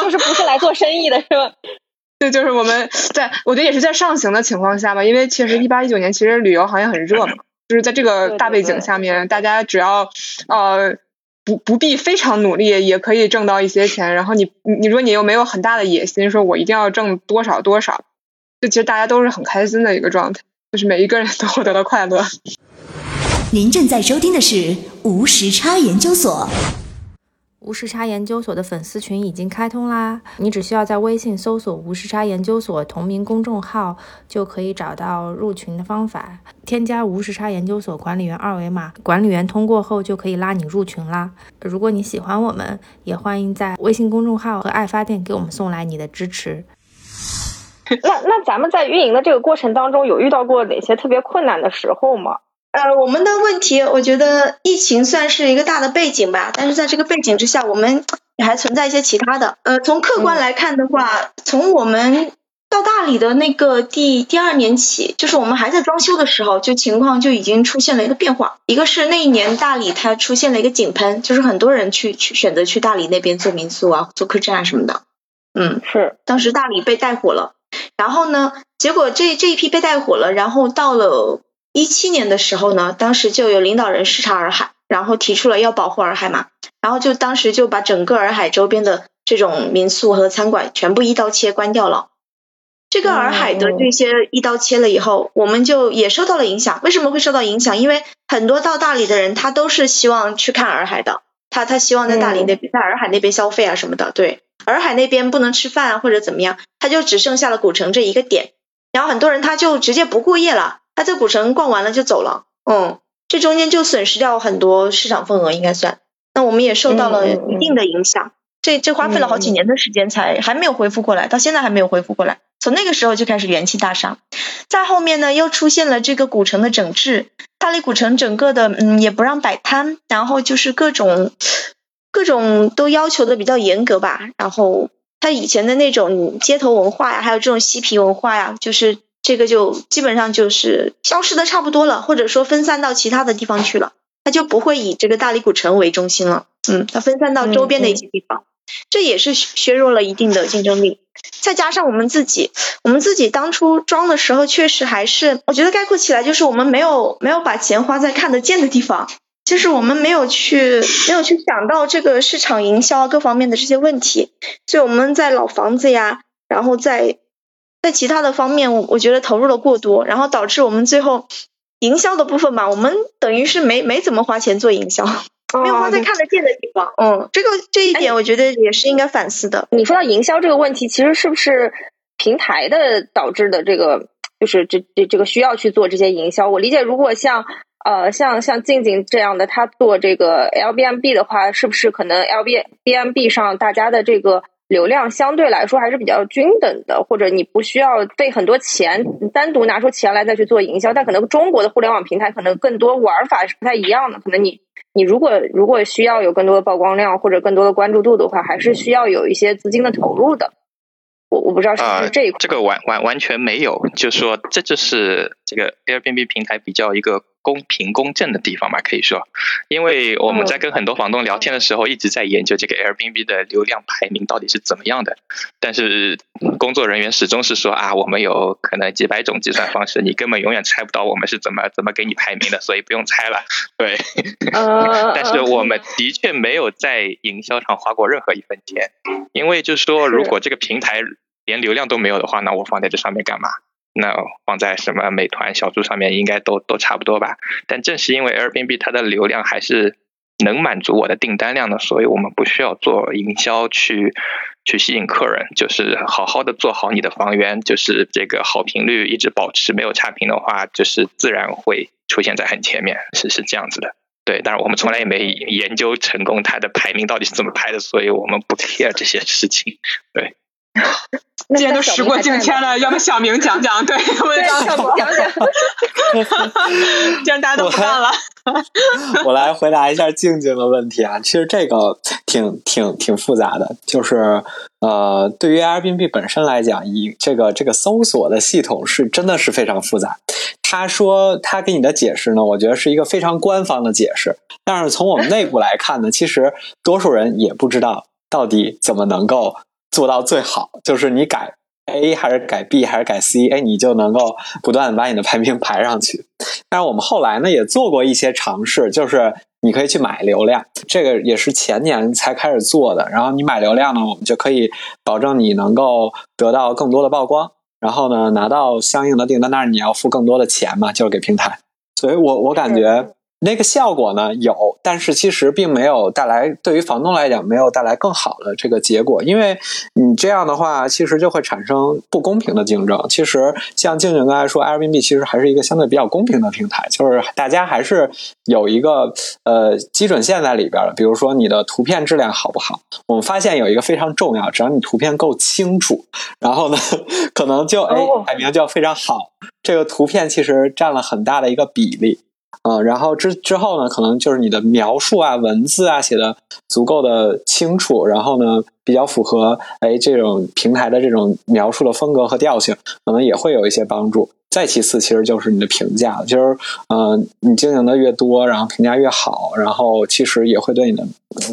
Speaker 2: 就是不是来做生意的是吧？[LAUGHS]
Speaker 1: 对，就是我们在我觉得也是在上行的情况下吧，因为其实一八一九年其实旅游行业很热嘛。就是在这个大背景下面，大家只要呃不不必非常努力，也可以挣到一些钱。然后你你如果你又没有很大的野心，说我一定要挣多少多少，就其实大家都是很开心的一个状态，就是每一个人都获得了快乐。
Speaker 6: 您正在收听的是无时差研究所。
Speaker 7: 无时差研究所的粉丝群已经开通啦！你只需要在微信搜索“无时差研究所”同名公众号，就可以找到入群的方法。添加无时差研究所管理员二维码，管理员通过后就可以拉你入群啦。如果你喜欢我们，也欢迎在微信公众号和爱发电给我们送来你的支持。[LAUGHS]
Speaker 2: 那那咱们在运营的这个过程当中，有遇到过哪些特别困难的时候吗？
Speaker 5: 呃，我们的问题，我觉得疫情算是一个大的背景吧，但是在这个背景之下，我们也还存在一些其他的。呃，从客观来看的话，从我们到大理的那个第第二年起，就是我们还在装修的时候，就情况就已经出现了一个变化。一个是那一年大理它出现了一个井喷，就是很多人去去选择去大理那边做民宿啊、做客栈啊什么的。
Speaker 2: 嗯，是。
Speaker 5: 当时大理被带火了，然后呢，结果这这一批被带火了，然后到了。一七年的时候呢，当时就有领导人视察洱海，然后提出了要保护洱海嘛。然后就当时就把整个洱海周边的这种民宿和餐馆全部一刀切关掉了。这个洱海的这些一刀切了以后，我们就也受到了影响。为什么会受到影响？因为很多到大理的人，他都是希望去看洱海的，他他希望在大理那边，在洱海那边消费啊什么的。对，洱海那边不能吃饭啊或者怎么样，他就只剩下了古城这一个点。然后很多人他就直接不过夜了，他在古城逛完了就走了。嗯，这中间就损失掉很多市场份额，应该算。那我们也受到了一定的影响。这这花费了好几年的时间才还没有恢复过来，到现在还没有恢复过来。从那个时候就开始元气大伤，再后面呢又出现了这个古城的整治，大理古城整个的嗯也不让摆摊，然后就是各种各种都要求的比较严格吧。然后他以前的那种街头文化呀，还有这种嬉皮文化呀，就是这个就基本上就是消失的差不多了，或者说分散到其他的地方去了，它就不会以这个大理古城为中心了，嗯，它分散到周边的一些地方。这也是削弱了一定的竞争力，再加上我们自己，我们自己当初装的时候，确实还是，我觉得概括起来就是我们没有没有把钱花在看得见的地方，就是我们没有去没有去想到这个市场营销各方面的这些问题，所以我们在老房子呀，然后在在其他的方面，我我觉得投入了过多，然后导致我们最后营销的部分吧，我们等于是没没怎么花钱做营销。没有花在看得见的地方，嗯，这个这一点我觉得也是应该反思的。
Speaker 2: 你说到营销这个问题，其实是不是平台的导致的这个，就是这这这个需要去做这些营销？我理解，如果像呃像像静静这样的，他做这个 L B M B 的话，是不是可能 L B B M B 上大家的这个流量相对来说还是比较均等的，或者你不需要费很多钱单独拿出钱来再去做营销？但可能中国的互联网平台可能更多玩法是不太一样的，可能你。你如果如果需要有更多的曝光量或者更多的关注度的话，还是需要有一些资金的投入的。我我不知道是不是这一块，
Speaker 4: 这个完完完全没有，就是说这就是这个 Airbnb 平台比较一个公平公正的地方吧，可以说，因为我们在跟很多房东聊天的时候，一直在研究这个 Airbnb 的流量排名到底是怎么样的，但是工作人员始终是说啊，我们有可能几百种计算方式，你根本永远猜不到我们是怎么怎么给你排名的，所以不用猜了。对，[LAUGHS] 但是我们的确没有在营销上花过任何一分钱，因为就是说，如果这个平台连流量都没有的话，那我放在这上面干嘛？那放在什么美团、小猪上面应该都都差不多吧？但正是因为 Airbnb 它的流量还是能满足我的订单量的，所以我们不需要做营销去去吸引客人，就是好好的做好你的房源，就是这个好评率一直保持没有差评的话，就是自然会出现在很前面，是是这样子的。对，但是我们从来也没研究成功它的排名到底是怎么排的，所以我们不 care 这些事情。对。[LAUGHS]
Speaker 1: 既然都时过境迁了，要不小明讲讲？对，我让小明讲讲。既然大家都不干了，[LAUGHS]
Speaker 3: 我来回答一下静静的问题啊。其实这个挺挺挺复杂的，就是呃，对于 Airbnb 本身来讲，以这个这个搜索的系统是真的是非常复杂。他说他给你的解释呢，我觉得是一个非常官方的解释，但是从我们内部来看呢，其实多数人也不知道到底怎么能够。做到最好，就是你改 A 还是改 B 还是改 C，哎，你就能够不断的把你的排名排上去。但是我们后来呢也做过一些尝试，就是你可以去买流量，这个也是前年才开始做的。然后你买流量呢，我们就可以保证你能够得到更多的曝光，然后呢拿到相应的订单，但是你要付更多的钱嘛，就是给平台。所以我我感觉。那个效果呢有，但是其实并没有带来对于房东来讲没有带来更好的这个结果，因为你这样的话，其实就会产生不公平的竞争。其实像静静刚才说，Airbnb 其实还是一个相对比较公平的平台，就是大家还是有一个呃基准线在里边的。比如说你的图片质量好不好？我们发现有一个非常重要，只要你图片够清楚，然后呢，[LAUGHS] 可能就哎排名就非常好。这个图片其实占了很大的一个比例。嗯，然后之之后呢，可能就是你的描述啊、文字啊写的足够的清楚，然后呢比较符合哎这种平台的这种描述的风格和调性，可能也会有一些帮助。再其次，其实就是你的评价，就是嗯，你经营的越多，然后评价越好，然后其实也会对你的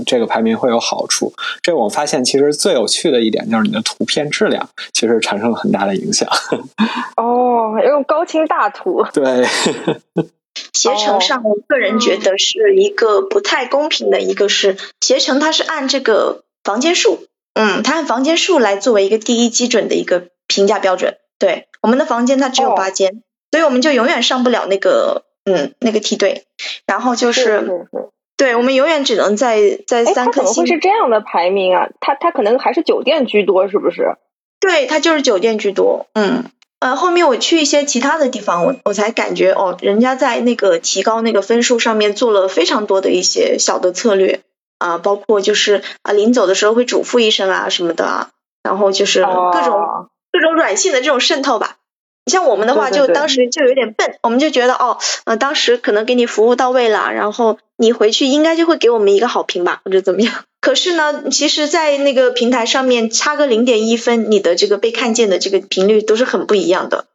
Speaker 3: 这个排名会有好处。这我发现，其实最有趣的一点就是你的图片质量其实产生了很大的影响。[LAUGHS]
Speaker 2: 哦，用高清大图。
Speaker 3: 对。[LAUGHS]
Speaker 5: 携程上，我个人觉得是一个不太公平的，一个是携程它是按这个房间数，嗯，它按房间数来作为一个第一基准的一个评价标准。对，我们的房间它只有八间，所以我们就永远上不了那个嗯那个梯队。然后就是，对我们永远只能在在三颗星。
Speaker 2: 怎么会是这样的排名啊？它它可能还是酒店居多，是不是？
Speaker 5: 对，它就是酒店居多，嗯。呃，后面我去一些其他的地方，我我才感觉哦，人家在那个提高那个分数上面做了非常多的一些小的策略啊，包括就是啊临走的时候会嘱咐一声啊什么的啊，然后就是各种各种软性的这种渗透吧。像我们的话，就当时就有点笨，我们就觉得哦，呃，当时可能给你服务到位了，然后你回去应该就会给我们一个好评吧，或者怎么样。可是呢，其实，在那个平台上面差个零点一分，你的这个被看见的这个频率都是很不一样的。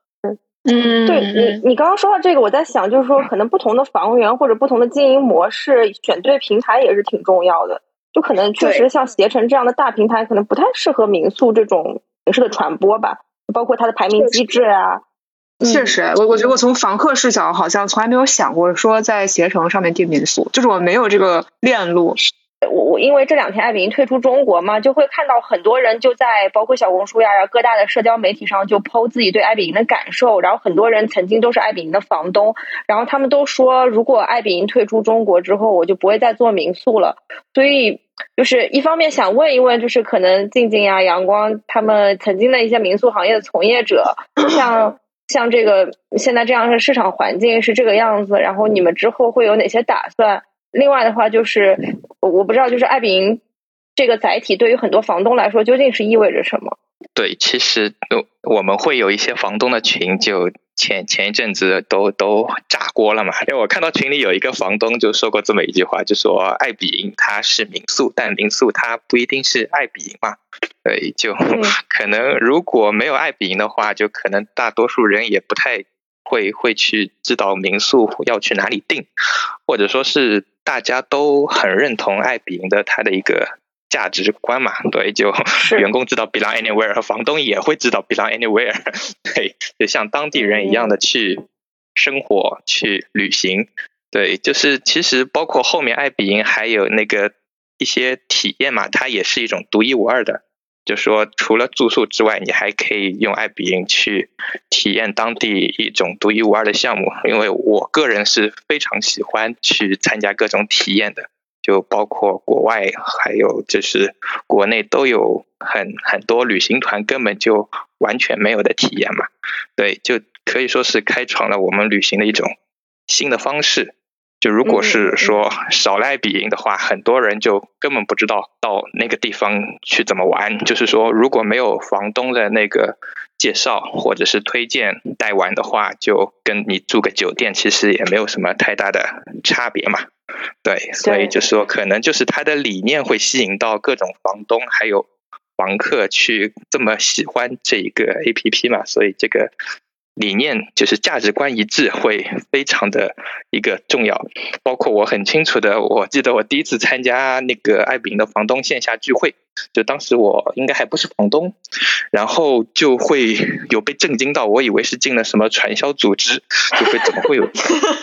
Speaker 2: 嗯，对你，你刚刚说到这个，我在想，就是说，可能不同的房源或者不同的经营模式，选对平台也是挺重要的。就可能确实像携程这样的大平台，可能不太适合民宿这种形式的传播吧。包括它的排名机制啊，
Speaker 1: 确实，我我觉得我从房客视角好像从来没有想过说在携程上面订民宿，就是我没有这个链路。
Speaker 2: 我我因为这两天爱彼迎退出中国嘛，就会看到很多人就在包括小红书呀，然后各大的社交媒体上就剖自己对爱彼迎的感受，然后很多人曾经都是爱彼迎的房东，然后他们都说，如果爱彼迎退出中国之后，我就不会再做民宿了，所以。就是一方面想问一问，就是可能静静呀、阳光他们曾经的一些民宿行业的从业者，[CLEARS THROAT] 像像这个现在这样的市场环境是这个样子，然后你们之后会有哪些打算？另外的话，就是我不知道，就是爱彼迎这个载体对于很多房东来说究竟是意味着什么？
Speaker 4: 对，其实我们会有一些房东的群就。前前一阵子都都炸锅了嘛？因为我看到群里有一个房东就说过这么一句话，就说爱彼迎它是民宿，但民宿它不一定是爱彼迎嘛。对，就 [LAUGHS] 可能如果没有爱彼迎的话，就可能大多数人也不太会会去知道民宿要去哪里订，或者说是大家都很认同爱彼迎的它的一个。价值观嘛，对，就员工知道 belong anywhere，房东也会知道 belong anywhere，[LAUGHS] 对，就像当地人一样的去生活、去旅行，对，就是其实包括后面爱彼迎还有那个一些体验嘛，它也是一种独一无二的，就说除了住宿之外，你还可以用爱彼迎去体验当地一种独一无二的项目，因为我个人是非常喜欢去参加各种体验的。就包括国外，还有就是国内都有很很多旅行团根本就完全没有的体验嘛，对，就可以说是开创了我们旅行的一种新的方式。就如果是说少来比赢的话，很多人就根本不知道到那个地方去怎么玩。就是说，如果没有房东的那个介绍或者是推荐带玩的话，就跟你住个酒店其实也没有什么太大的差别嘛。对，所以就是说，可能就是他的理念会吸引到各种房东还有房客去这么喜欢这一个 A P P 嘛，所以这个理念就是价值观一致会非常的一个重要。包括我很清楚的，我记得我第一次参加那个爱彼迎的房东线下聚会。就当时我应该还不是房东，然后就会有被震惊到，我以为是进了什么传销组织，就会怎么会有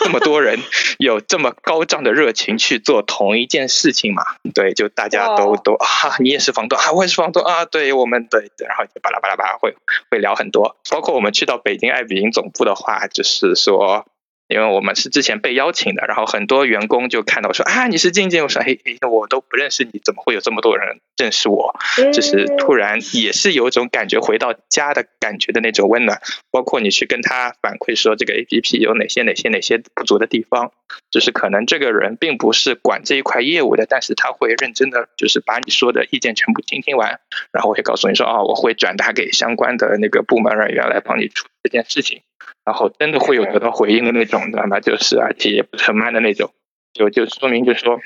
Speaker 4: 这么多人有这么高涨的热情去做同一件事情嘛？对，就大家都都啊，你也是房东啊，我也是房东啊，对我们对，然后就巴拉巴拉巴拉会会聊很多，包括我们去到北京爱彼迎总部的话，就是说。因为我们是之前被邀请的，然后很多员工就看到说啊，你是静静，我说嘿，我都不认识你，怎么会有这么多人认识我？就是突然也是有一种感觉回到家的感觉的那种温暖。包括你去跟他反馈说这个 A P P 有哪些哪些哪些不足的地方，就是可能这个人并不是管这一块业务的，但是他会认真的就是把你说的意见全部倾听完，然后会告诉你说啊，我会转达给相关的那个部门人员来帮你处理这件事情。然后真的会有得到回应的那种，知道吗？就是而且也不是很慢的那种，就就说明就是说，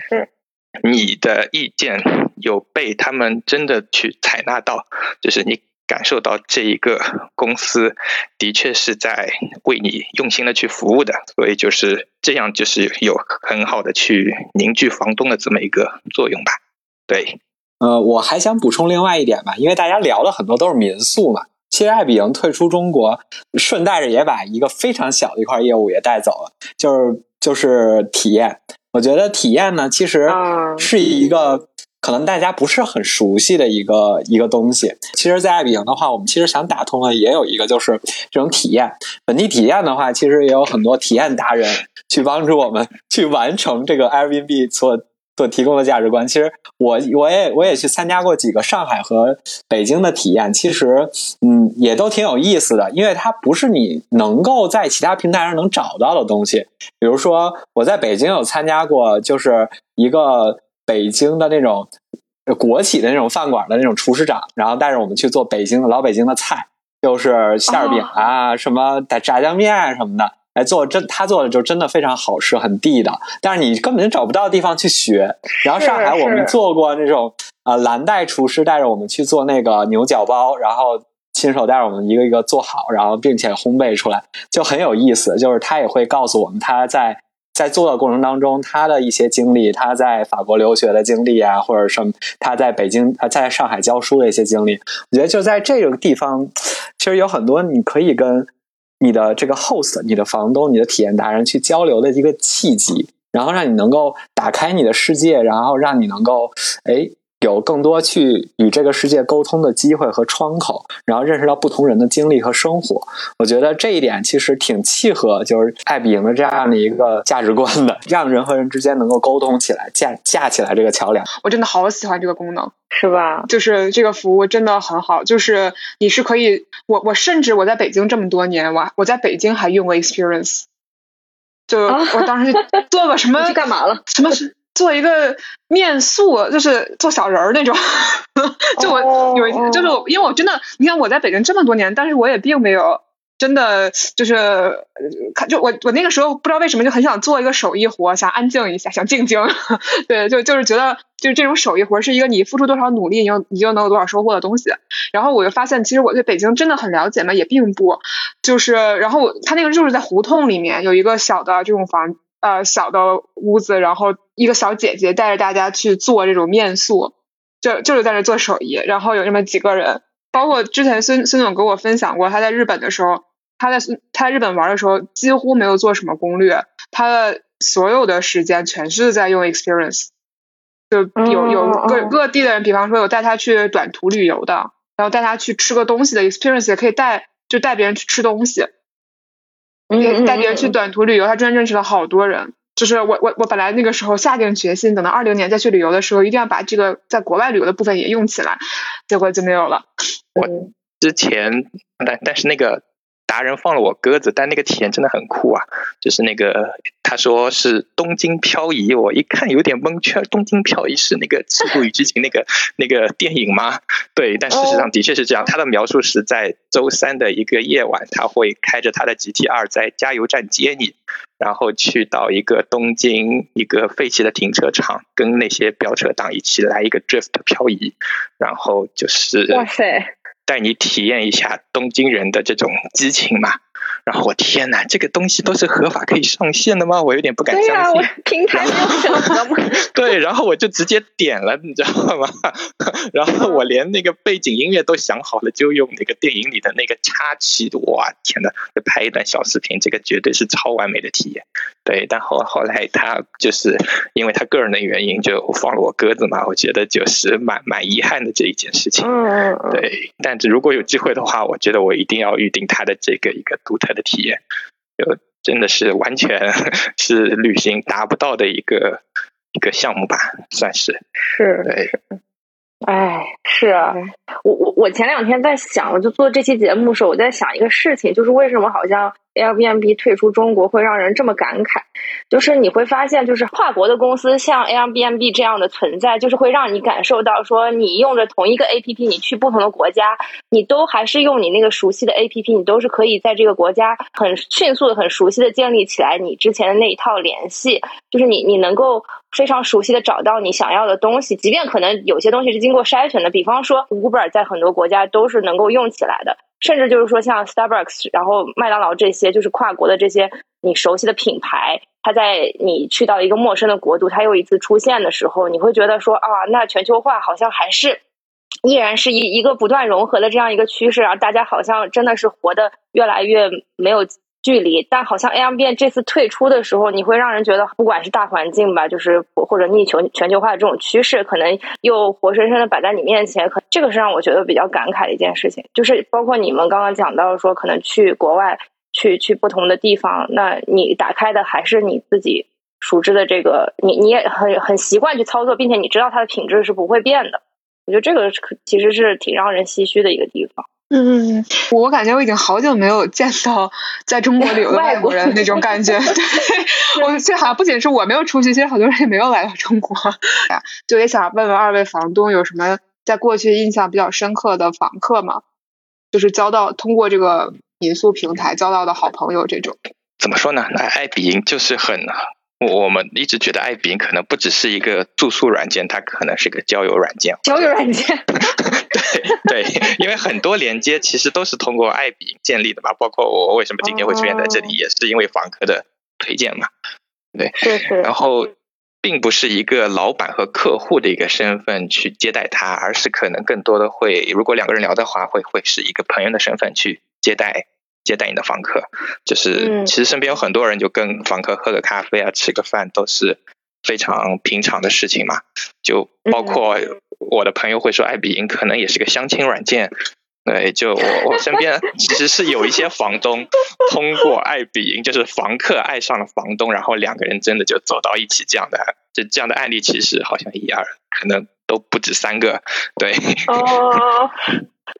Speaker 4: 你的意见有被他们真的去采纳到，就是你感受到这一个公司的确是在为你用心的去服务的，所以就是这样，就是有很好的去凝聚房东的这么一个作用吧。对，
Speaker 3: 呃，我还想补充另外一点吧，因为大家聊了很多都是民宿嘛。其实爱彼迎退出中国，顺带着也把一个非常小的一块业务也带走了，就是就是体验。我觉得体验呢，其实是一个。可能大家不是很熟悉的一个一个东西，其实，在爱彼迎的话，我们其实想打通的也有一个，就是这种体验。本地体验的话，其实也有很多体验达人去帮助我们去完成这个 Airbnb 所所提供的价值观。其实，我我也我也去参加过几个上海和北京的体验，其实，嗯，也都挺有意思的，因为它不是你能够在其他平台上能找到的东西。比如说，我在北京有参加过，就是一个。北京的那种国企的那种饭馆的那种厨师长，然后带着我们去做北京的老北京的菜，就是馅儿饼啊，什么炸炸酱面什么的，来做真他做的就真的非常好吃，很地道。但是你根本就找不到地方去学。然后上海我们做过那种啊蓝带厨师带着我们去做那个牛角包，然后亲手带着我们一个一个做好，然后并且烘焙出来，就很有意思。就是他也会告诉我们他在。在做的过程当中，他的一些经历，他在法国留学的经历啊，或者什么，他在北京、他在上海教书的一些经历，我觉得就在这个地方，其实有很多你可以跟你的这个 host、你的房东、你的体验达人去交流的一个契机，然后让你能够打开你的世界，然后让你能够哎。有更多去与这个世界沟通的机会和窗口，然后认识到不同人的经历和生活。我觉得这一点其实挺契合，就是爱彼迎的这样的一个价值观的，让人和人之间能够沟通起来，架架起来这个桥梁。
Speaker 1: 我真的好喜欢这个功能，
Speaker 2: 是吧？
Speaker 1: 就是这个服务真的很好，就是你是可以，我我甚至我在北京这么多年，我我在北京还用过 Experience，就我当时做个什么 [LAUGHS]
Speaker 2: 去干嘛了？
Speaker 1: 什么是？做一个面塑，就是做小人儿那种。[LAUGHS] 就我有一，就是因为我真的，你看我在北京这么多年，但是我也并没有真的就是看，就我我那个时候不知道为什么就很想做一个手艺活，想安静一下，想静静。[LAUGHS] 对，就就是觉得就是这种手艺活是一个你付出多少努力，你就你就能有多少收获的东西。然后我就发现，其实我对北京真的很了解嘛，也并不就是。然后他那个就是在胡同里面有一个小的这种房。呃，小的屋子，然后一个小姐姐带着大家去做这种面塑，就就是在那做手艺，然后有这么几个人，包括之前孙孙总给我分享过，他在日本的时候，他在他在日本玩的时候几乎没有做什么攻略，他的所有的时间全是在用 experience，就有有各各地的人，比方说有带他去短途旅游的，然后带他去吃个东西的 experience，也可以带就带别人去吃东西。带别人去短途旅游，他真的认识了好多人。就是我我我本来那个时候下定决心，等到二零年再去旅游的时候，一定要把这个在国外旅游的部分也用起来，结果就没有了。
Speaker 4: 我之前，但但是那个。达人放了我鸽子，但那个体验真的很酷啊！就是那个他说是东京漂移，我一看有点蒙圈。东京漂移是那个《赤兔与激情》那个 [LAUGHS] 那个电影吗？对，但事实上的确是这样。他的描述是在周三的一个夜晚，他会开着他的 GT 二在加油站接你，然后去到一个东京一个废弃的停车场，跟那些飙车党一起来一个 drift 漂移，然后就是
Speaker 2: 哇塞。
Speaker 4: 带你体验一下东京人的这种激情嘛。然后我天呐，这个东西都是合法可以上线的吗？我有点不敢相信。
Speaker 2: 平台没有选择吗？[LAUGHS]
Speaker 4: 对，然后我就直接点了，你知道吗？[LAUGHS] 然后我连那个背景音乐都想好了，就用那个电影里的那个插曲。哇，天呐！就拍一段小视频，这个绝对是超完美的体验。对，但后后来他就是因为他个人的原因，就放了我鸽子嘛。我觉得就是蛮蛮遗憾的这一件事情。
Speaker 2: 嗯嗯。
Speaker 4: 对，但是如果有机会的话，我觉得我一定要预定他的这个一个独特。的体验，就真的是完全 [LAUGHS] 是旅行达不到的一个一个项目吧，算是
Speaker 2: 是，
Speaker 4: 对，
Speaker 2: 哎，是啊，我我我前两天在想，我就做这期节目的时候，我在想一个事情，就是为什么好像。Airbnb 退出中国会让人这么感慨，就是你会发现，就是跨国的公司像 Airbnb 这样的存在，就是会让你感受到说，你用着同一个 APP，你去不同的国家，你都还是用你那个熟悉的 APP，你都是可以在这个国家很迅速的、很熟悉的建立起来你之前的那一套联系，就是你你能够非常熟悉的找到你想要的东西，即便可能有些东西是经过筛选的，比方说 Uber 在很多国家都是能够用起来的。甚至就是说，像 Starbucks，然后麦当劳这些，就是跨国的这些你熟悉的品牌，它在你去到一个陌生的国度，它又一次出现的时候，你会觉得说啊，那全球化好像还是依然是一一个不断融合的这样一个趋势啊，大家好像真的是活得越来越没有距离。但好像 AMB 这次退出的时候，你会让人觉得，不管是大环境吧，就是或者逆球全球化的这种趋势，可能又活生生的摆在你面前。可这个是让我觉得比较感慨的一件事情，就是包括你们刚刚讲到说，可能去国外。去去不同的地方，那你打开的还是你自己熟知的这个，你你也很很习惯去操作，并且你知道它的品质是不会变的。我觉得这个其实是挺让人唏嘘的一个地方。
Speaker 1: 嗯嗯，我感觉我已经好久没有见到在中国旅游的外国人那种感觉。对，我这好像不仅是我没有出去，其实好多人也没有来到中国。就也想问问二位房东有什么在过去印象比较深刻的房客吗？就是交到通过这个。民宿平台交到的好朋友，这种
Speaker 4: 怎么说呢？那爱彼迎就是很，我们一直觉得爱彼迎可能不只是一个住宿软件，它可能是个交友软件。
Speaker 2: 交友软件，[LAUGHS]
Speaker 4: 对对，因为很多连接其实都是通过爱彼建立的嘛。包括我为什么今天会出现在这里，也是因为房客的推荐嘛。对，
Speaker 2: 是是。
Speaker 4: 然后，并不是一个老板和客户的一个身份去接待他，而是可能更多的会，如果两个人聊的话，会会是一个朋友的身份去接待。接待你的房客，就是其实身边有很多人就跟房客喝个咖啡啊，吃个饭都是非常平常的事情嘛。就包括我的朋友会说，爱彼迎可能也是个相亲软件。对，就我我身边其实是有一些房东通过爱彼迎，就是房客爱上了房东，然后两个人真的就走到一起这样的，就这样的案例其实好像一二，可能都不止三个。对，
Speaker 2: 哦，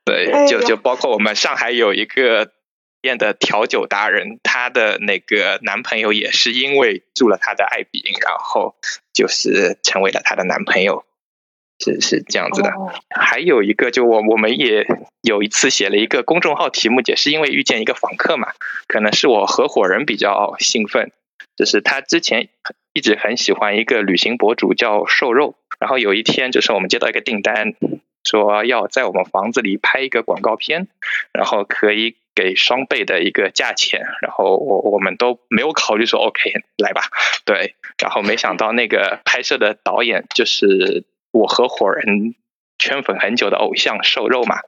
Speaker 4: 对，就就包括我们上海有一个。店的调酒达人，她的那个男朋友也是因为住了她的爱彼迎，然后就是成为了她的男朋友，是是这样子的。还有一个，就我我们也有一次写了一个公众号题目，也是因为遇见一个访客嘛，可能是我合伙人比较兴奋，就是他之前一直很喜欢一个旅行博主叫瘦肉，然后有一天就是我们接到一个订单，说要在我们房子里拍一个广告片，然后可以。给双倍的一个价钱，然后我我们都没有考虑说 OK 来吧，对，然后没想到那个拍摄的导演就是我合伙人圈粉很久的偶像瘦肉嘛，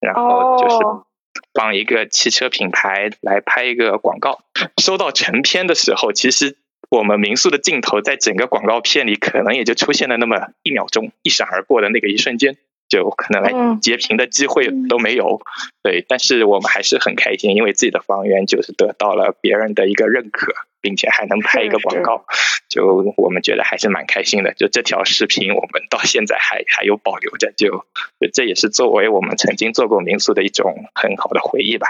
Speaker 4: 然后就是帮一个汽车品牌来拍一个广告，收到成片的时候，其实我们民宿的镜头在整个广告片里可能也就出现了那么一秒钟，一闪而过的那个一瞬间。就可能来截屏的机会都没有，对，但是我们还是很开心，因为自己的房源就是得到了别人的一个认可，并且还能拍一个广告，就我们觉得还是蛮开心的。就这条视频，我们到现在还还有保留着，就这也是作为我们曾经做过民宿的一种很好的回忆吧。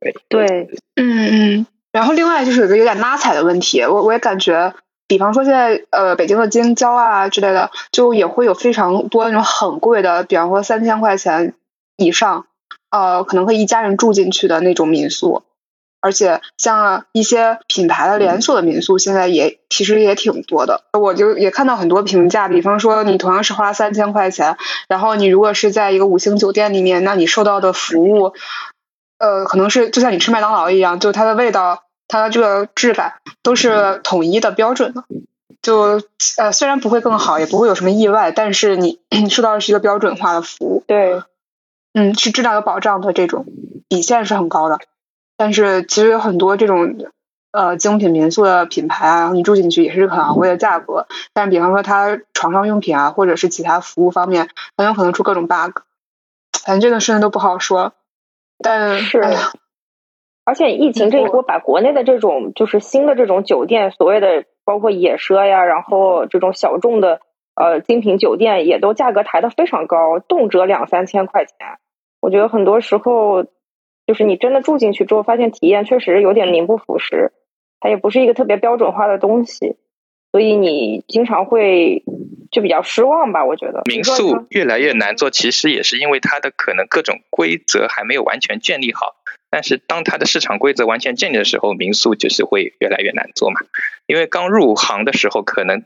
Speaker 2: 对，对，
Speaker 1: 嗯嗯。然后另外就是有个有点拉踩的问题，我我也感觉。比方说现在呃北京的京郊啊之类的，就也会有非常多那种很贵的，比方说三千块钱以上，呃可能会一家人住进去的那种民宿，而且像一些品牌的连锁的民宿，现在也其实也挺多的。我就也看到很多评价，比方说你同样是花三千块钱，然后你如果是在一个五星酒店里面，那你受到的服务，呃可能是就像你吃麦当劳一样，就它的味道。它的这个质感都是统一的标准的，就呃虽然不会更好，也不会有什么意外，但是你 [CLEARS THROAT] 受到的是一个标准化的服务。
Speaker 2: 对，
Speaker 1: 嗯，是质量有保障的这种底线是很高的。但是其实有很多这种呃精品民宿的品牌啊，然后你住进去也是很昂贵的价格。但是比方说它床上用品啊，或者是其他服务方面，很有可能出各种 bug。反正这个事情都不好说。但
Speaker 2: 是。
Speaker 1: 哎。
Speaker 2: 而且疫情这一波，把国内的这种就是新的这种酒店，所谓的包括野奢呀，然后这种小众的呃精品酒店，也都价格抬得非常高，动辄两三千块钱。我觉得很多时候，就是你真的住进去之后，发现体验确实有点名不副实，它也不是一个特别标准化的东西，所以你经常会就比较失望吧。我觉得
Speaker 4: 民宿越来越难做，其实也是因为它的可能各种规则还没有完全建立好。但是当它的市场规则完全建立的时候，民宿就是会越来越难做嘛。因为刚入行的时候，可能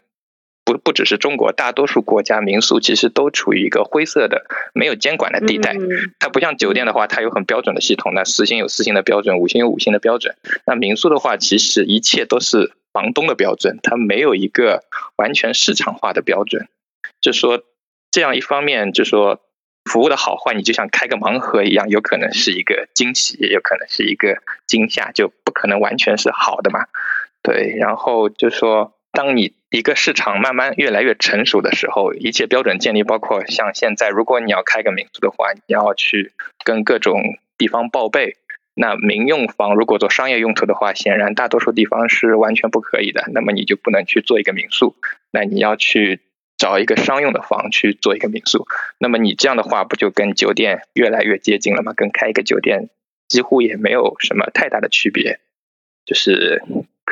Speaker 4: 不不只是中国，大多数国家民宿其实都处于一个灰色的、没有监管的地带。它不像酒店的话，它有很标准的系统，那四星有四星的标准，五星有五星的标准。那民宿的话，其实一切都是房东的标准，它没有一个完全市场化的标准。就说这样一方面，就说。服务的好坏，你就像开个盲盒一样，有可能是一个惊喜，也有可能是一个惊吓，就不可能完全是好的嘛。对，然后就说，当你一个市场慢慢越来越成熟的时候，一切标准建立，包括像现在，如果你要开个民宿的话，你要去跟各种地方报备。那民用房如果做商业用途的话，显然大多数地方是完全不可以的。那么你就不能去做一个民宿，那你要去找一个商用的房去做一个民宿。那么你这样的话，不就跟酒店越来越接近了吗？跟开一个酒店几乎也没有什么太大的区别。就是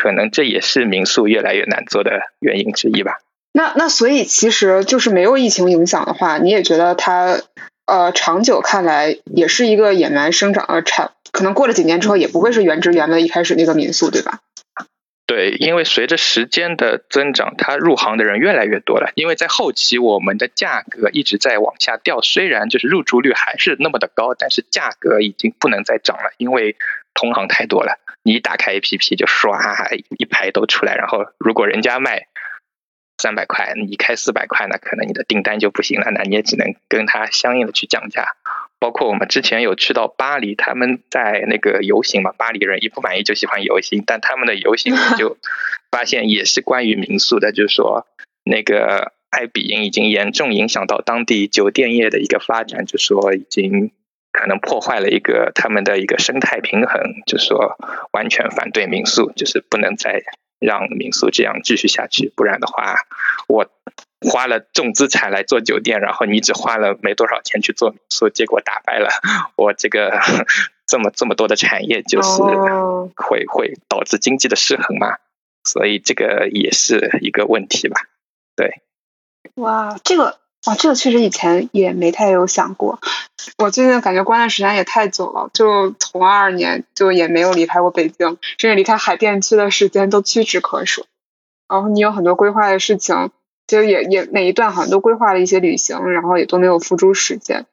Speaker 4: 可能这也是民宿越来越难做的原因之一吧。
Speaker 1: 那那所以其实就是没有疫情影响的话，你也觉得它呃长久看来也是一个野蛮生长呃产。可能过了几年之后，也不会是原汁原味一开始那个民宿，对吧？
Speaker 4: 对，因为随着时间的增长，它入行的人越来越多了。因为在后期，我们的价格一直在往下掉，虽然就是入住率还是那么的高，但是价格已经不能再涨了，因为同行太多了。你一打开 APP 就唰一排都出来，然后如果人家卖三百块，你开四百块，那可能你的订单就不行了，那你也只能跟他相应的去降价。包括我们之前有去到巴黎，他们在那个游行嘛，巴黎人一不满意就喜欢游行，但他们的游行 [LAUGHS] 就发现也是关于民宿的，就是说那个爱彼迎已经严重影响到当地酒店业的一个发展，就说已经可能破坏了一个他们的一个生态平衡，就说完全反对民宿，就是不能再让民宿这样继续下去，不然的话我。花了重资产来做酒店，然后你只花了没多少钱去做民宿，结果打败了 [LAUGHS] 我这个 [LAUGHS] 这么这么多的产业，就是会会导致经济的失衡嘛，所以这个也是一个问题吧。对，
Speaker 1: 哇，这个哇，这个确实以前也没太有想过。我最近感觉关的时间也太久了，就从二二年就也没有离开过北京，甚至离开海淀区的时间都屈指可数。然后你有很多规划的事情。其实也也每一段好像都规划了一些旅行，然后也都没有付诸实践。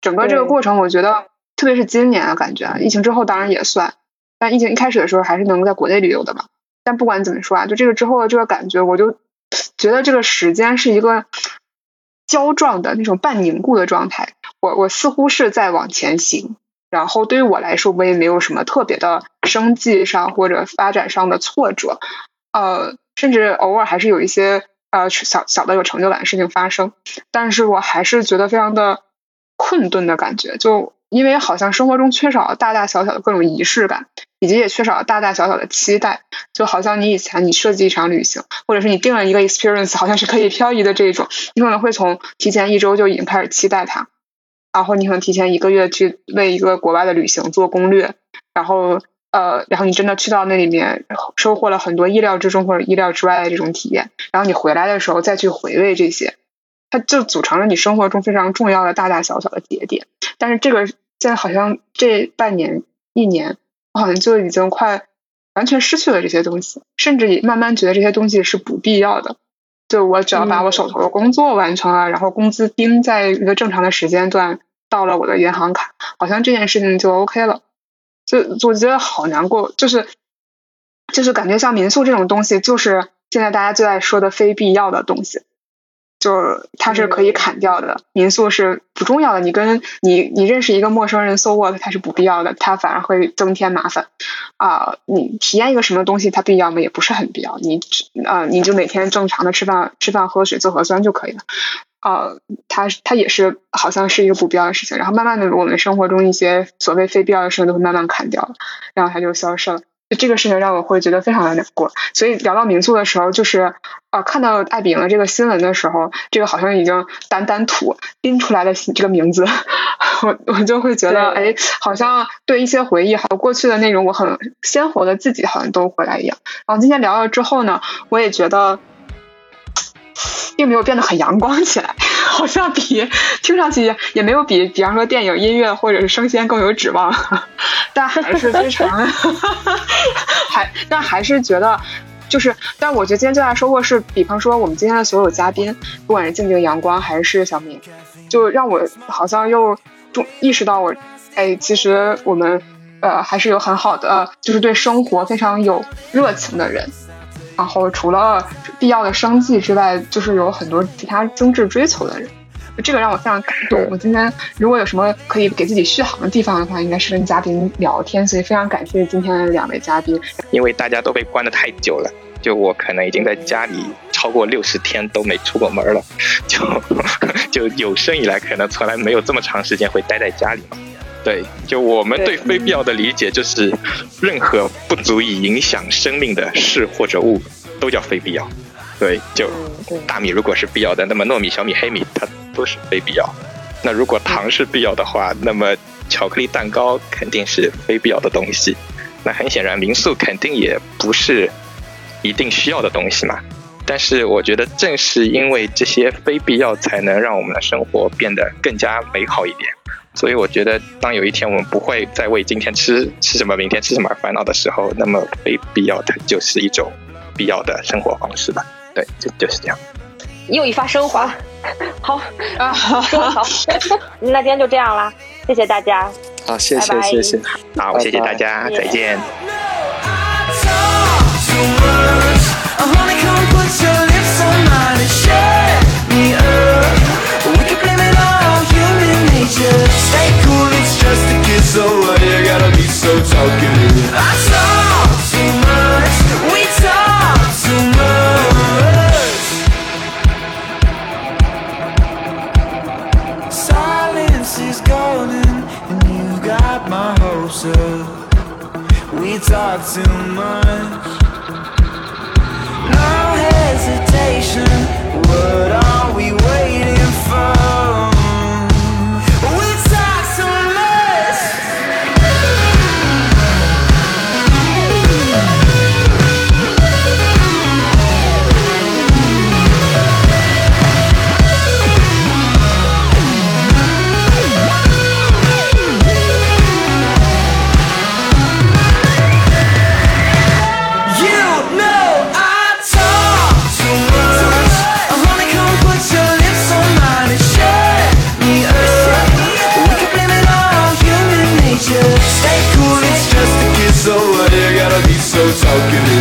Speaker 1: 整个这个过程，我觉得特别是今年啊，感觉疫情之后当然也算，但疫情一开始的时候还是能在国内旅游的嘛。但不管怎么说啊，就这个之后的这个感觉，我就觉得这个时间是一个胶状的那种半凝固的状态。我我似乎是在往前行，然后对于我来说，我也没有什么特别的生计上或者发展上的挫折，呃，甚至偶尔还是有一些。呃，小小的有成就感的事情发生，但是我还是觉得非常的困顿的感觉，就因为好像生活中缺少了大大小小的各种仪式感，以及也缺少了大大小小的期待，就好像你以前你设计一场旅行，或者是你定了一个 experience，好像是可以漂移的这种，你可能会从提前一周就已经开始期待它，然后你可能提前一个月去为一个国外的旅行做攻略，然后。呃，然后你真的去到那里面，收获了很多意料之中或者意料之外的这种体验，然后你回来的时候再去回味这些，它就组成了你生活中非常重要的大大小小的节点。但是这个现在好像这半年一年，我好像就已经快完全失去了这些东西，甚至也慢慢觉得这些东西是不必要的。就我只要把我手头的工作完成了，然后工资盯在一个正常的时间段到了我的银行卡，好像这件事情就 OK 了。就我觉得好难过，就是就是感觉像民宿这种东西，就是现在大家最爱说的非必要的东西，就它是可以砍掉的。民宿是不重要的，你跟你你认识一个陌生人 so what，它是不必要的，它反而会增添麻烦啊。你体验一个什么东西，它必要吗？也不是很必要。你啊，你就每天正常的吃饭、吃饭、喝水、做核酸就可以了。呃，它它也是好像是一个不必要的事情，然后慢慢的，我们生活中一些所谓非必要的事情都会慢慢砍掉了，然后它就消失了。就这个事情让我会觉得非常的难过。所以聊到民宿的时候，就是啊，看到爱彼迎的这个新闻的时候，这个好像已经掸掸土拎出来的这个名字，[LAUGHS] 我我就会觉得，哎，好像对一些回忆，还有过去的那种我很鲜活的自己，好像都回来一样。然后今天聊了之后呢，我也觉得。并没有变得很阳光起来，好像比听上去也没有比，比方说电影、音乐或者是生鲜更有指望，[LAUGHS] 但还是 [LAUGHS] 非常，还但还是觉得就是，但我觉得今天最大收获是，比方说我们今天的所有嘉宾，不管是静静、阳光还是小明，就让我好像又重意识到我，哎，其实我们呃还是有很好的，就是对生活非常有热情的人。然后除了必要的生计之外，就是有很多其他精致追求的人，这个让我非常感动。我今天如果有什么可以给自己续航的地方的话，应该是跟嘉宾聊天，所以非常感谢今天的两位嘉宾。
Speaker 4: 因为大家都被关的太久了，就我可能已经在家里超过六十天都没出过门了，就 [LAUGHS] 就有生以来可能从来没有这么长时间会待在家里嘛。对，就我们对非必要的理解就是，任何不足以影响生命的事或者物都叫非必要。对，就大米如果是必要的，那么糯米、小米、黑米它都是非必要。那如果糖是必要的话，那么巧克力蛋糕肯定是非必要的东西。那很显然，民宿肯定也不是一定需要的东西嘛。但是我觉得，正是因为这些非必要，才能让我们的生活变得更加美好一点。所以我觉得，当有一天我们不会再为今天吃吃什么、明天吃什么而烦恼的时候，那么非必要的就是一种必要的生活方式吧。对，就就是这样。
Speaker 2: 又一发升华，[LAUGHS] 好啊，[LAUGHS] 说得好。[LAUGHS] 那今天就这样啦，谢谢大家。
Speaker 3: 好，谢谢谢谢，
Speaker 4: 好，谢谢大家，再见。Stay cool, it's just a kiss, so why you gotta be so talkative? I talk too much, we talk too much. Silence is golden, and you've got my hopes up. We talk too much. No hesitation, what are we waiting for? Talking.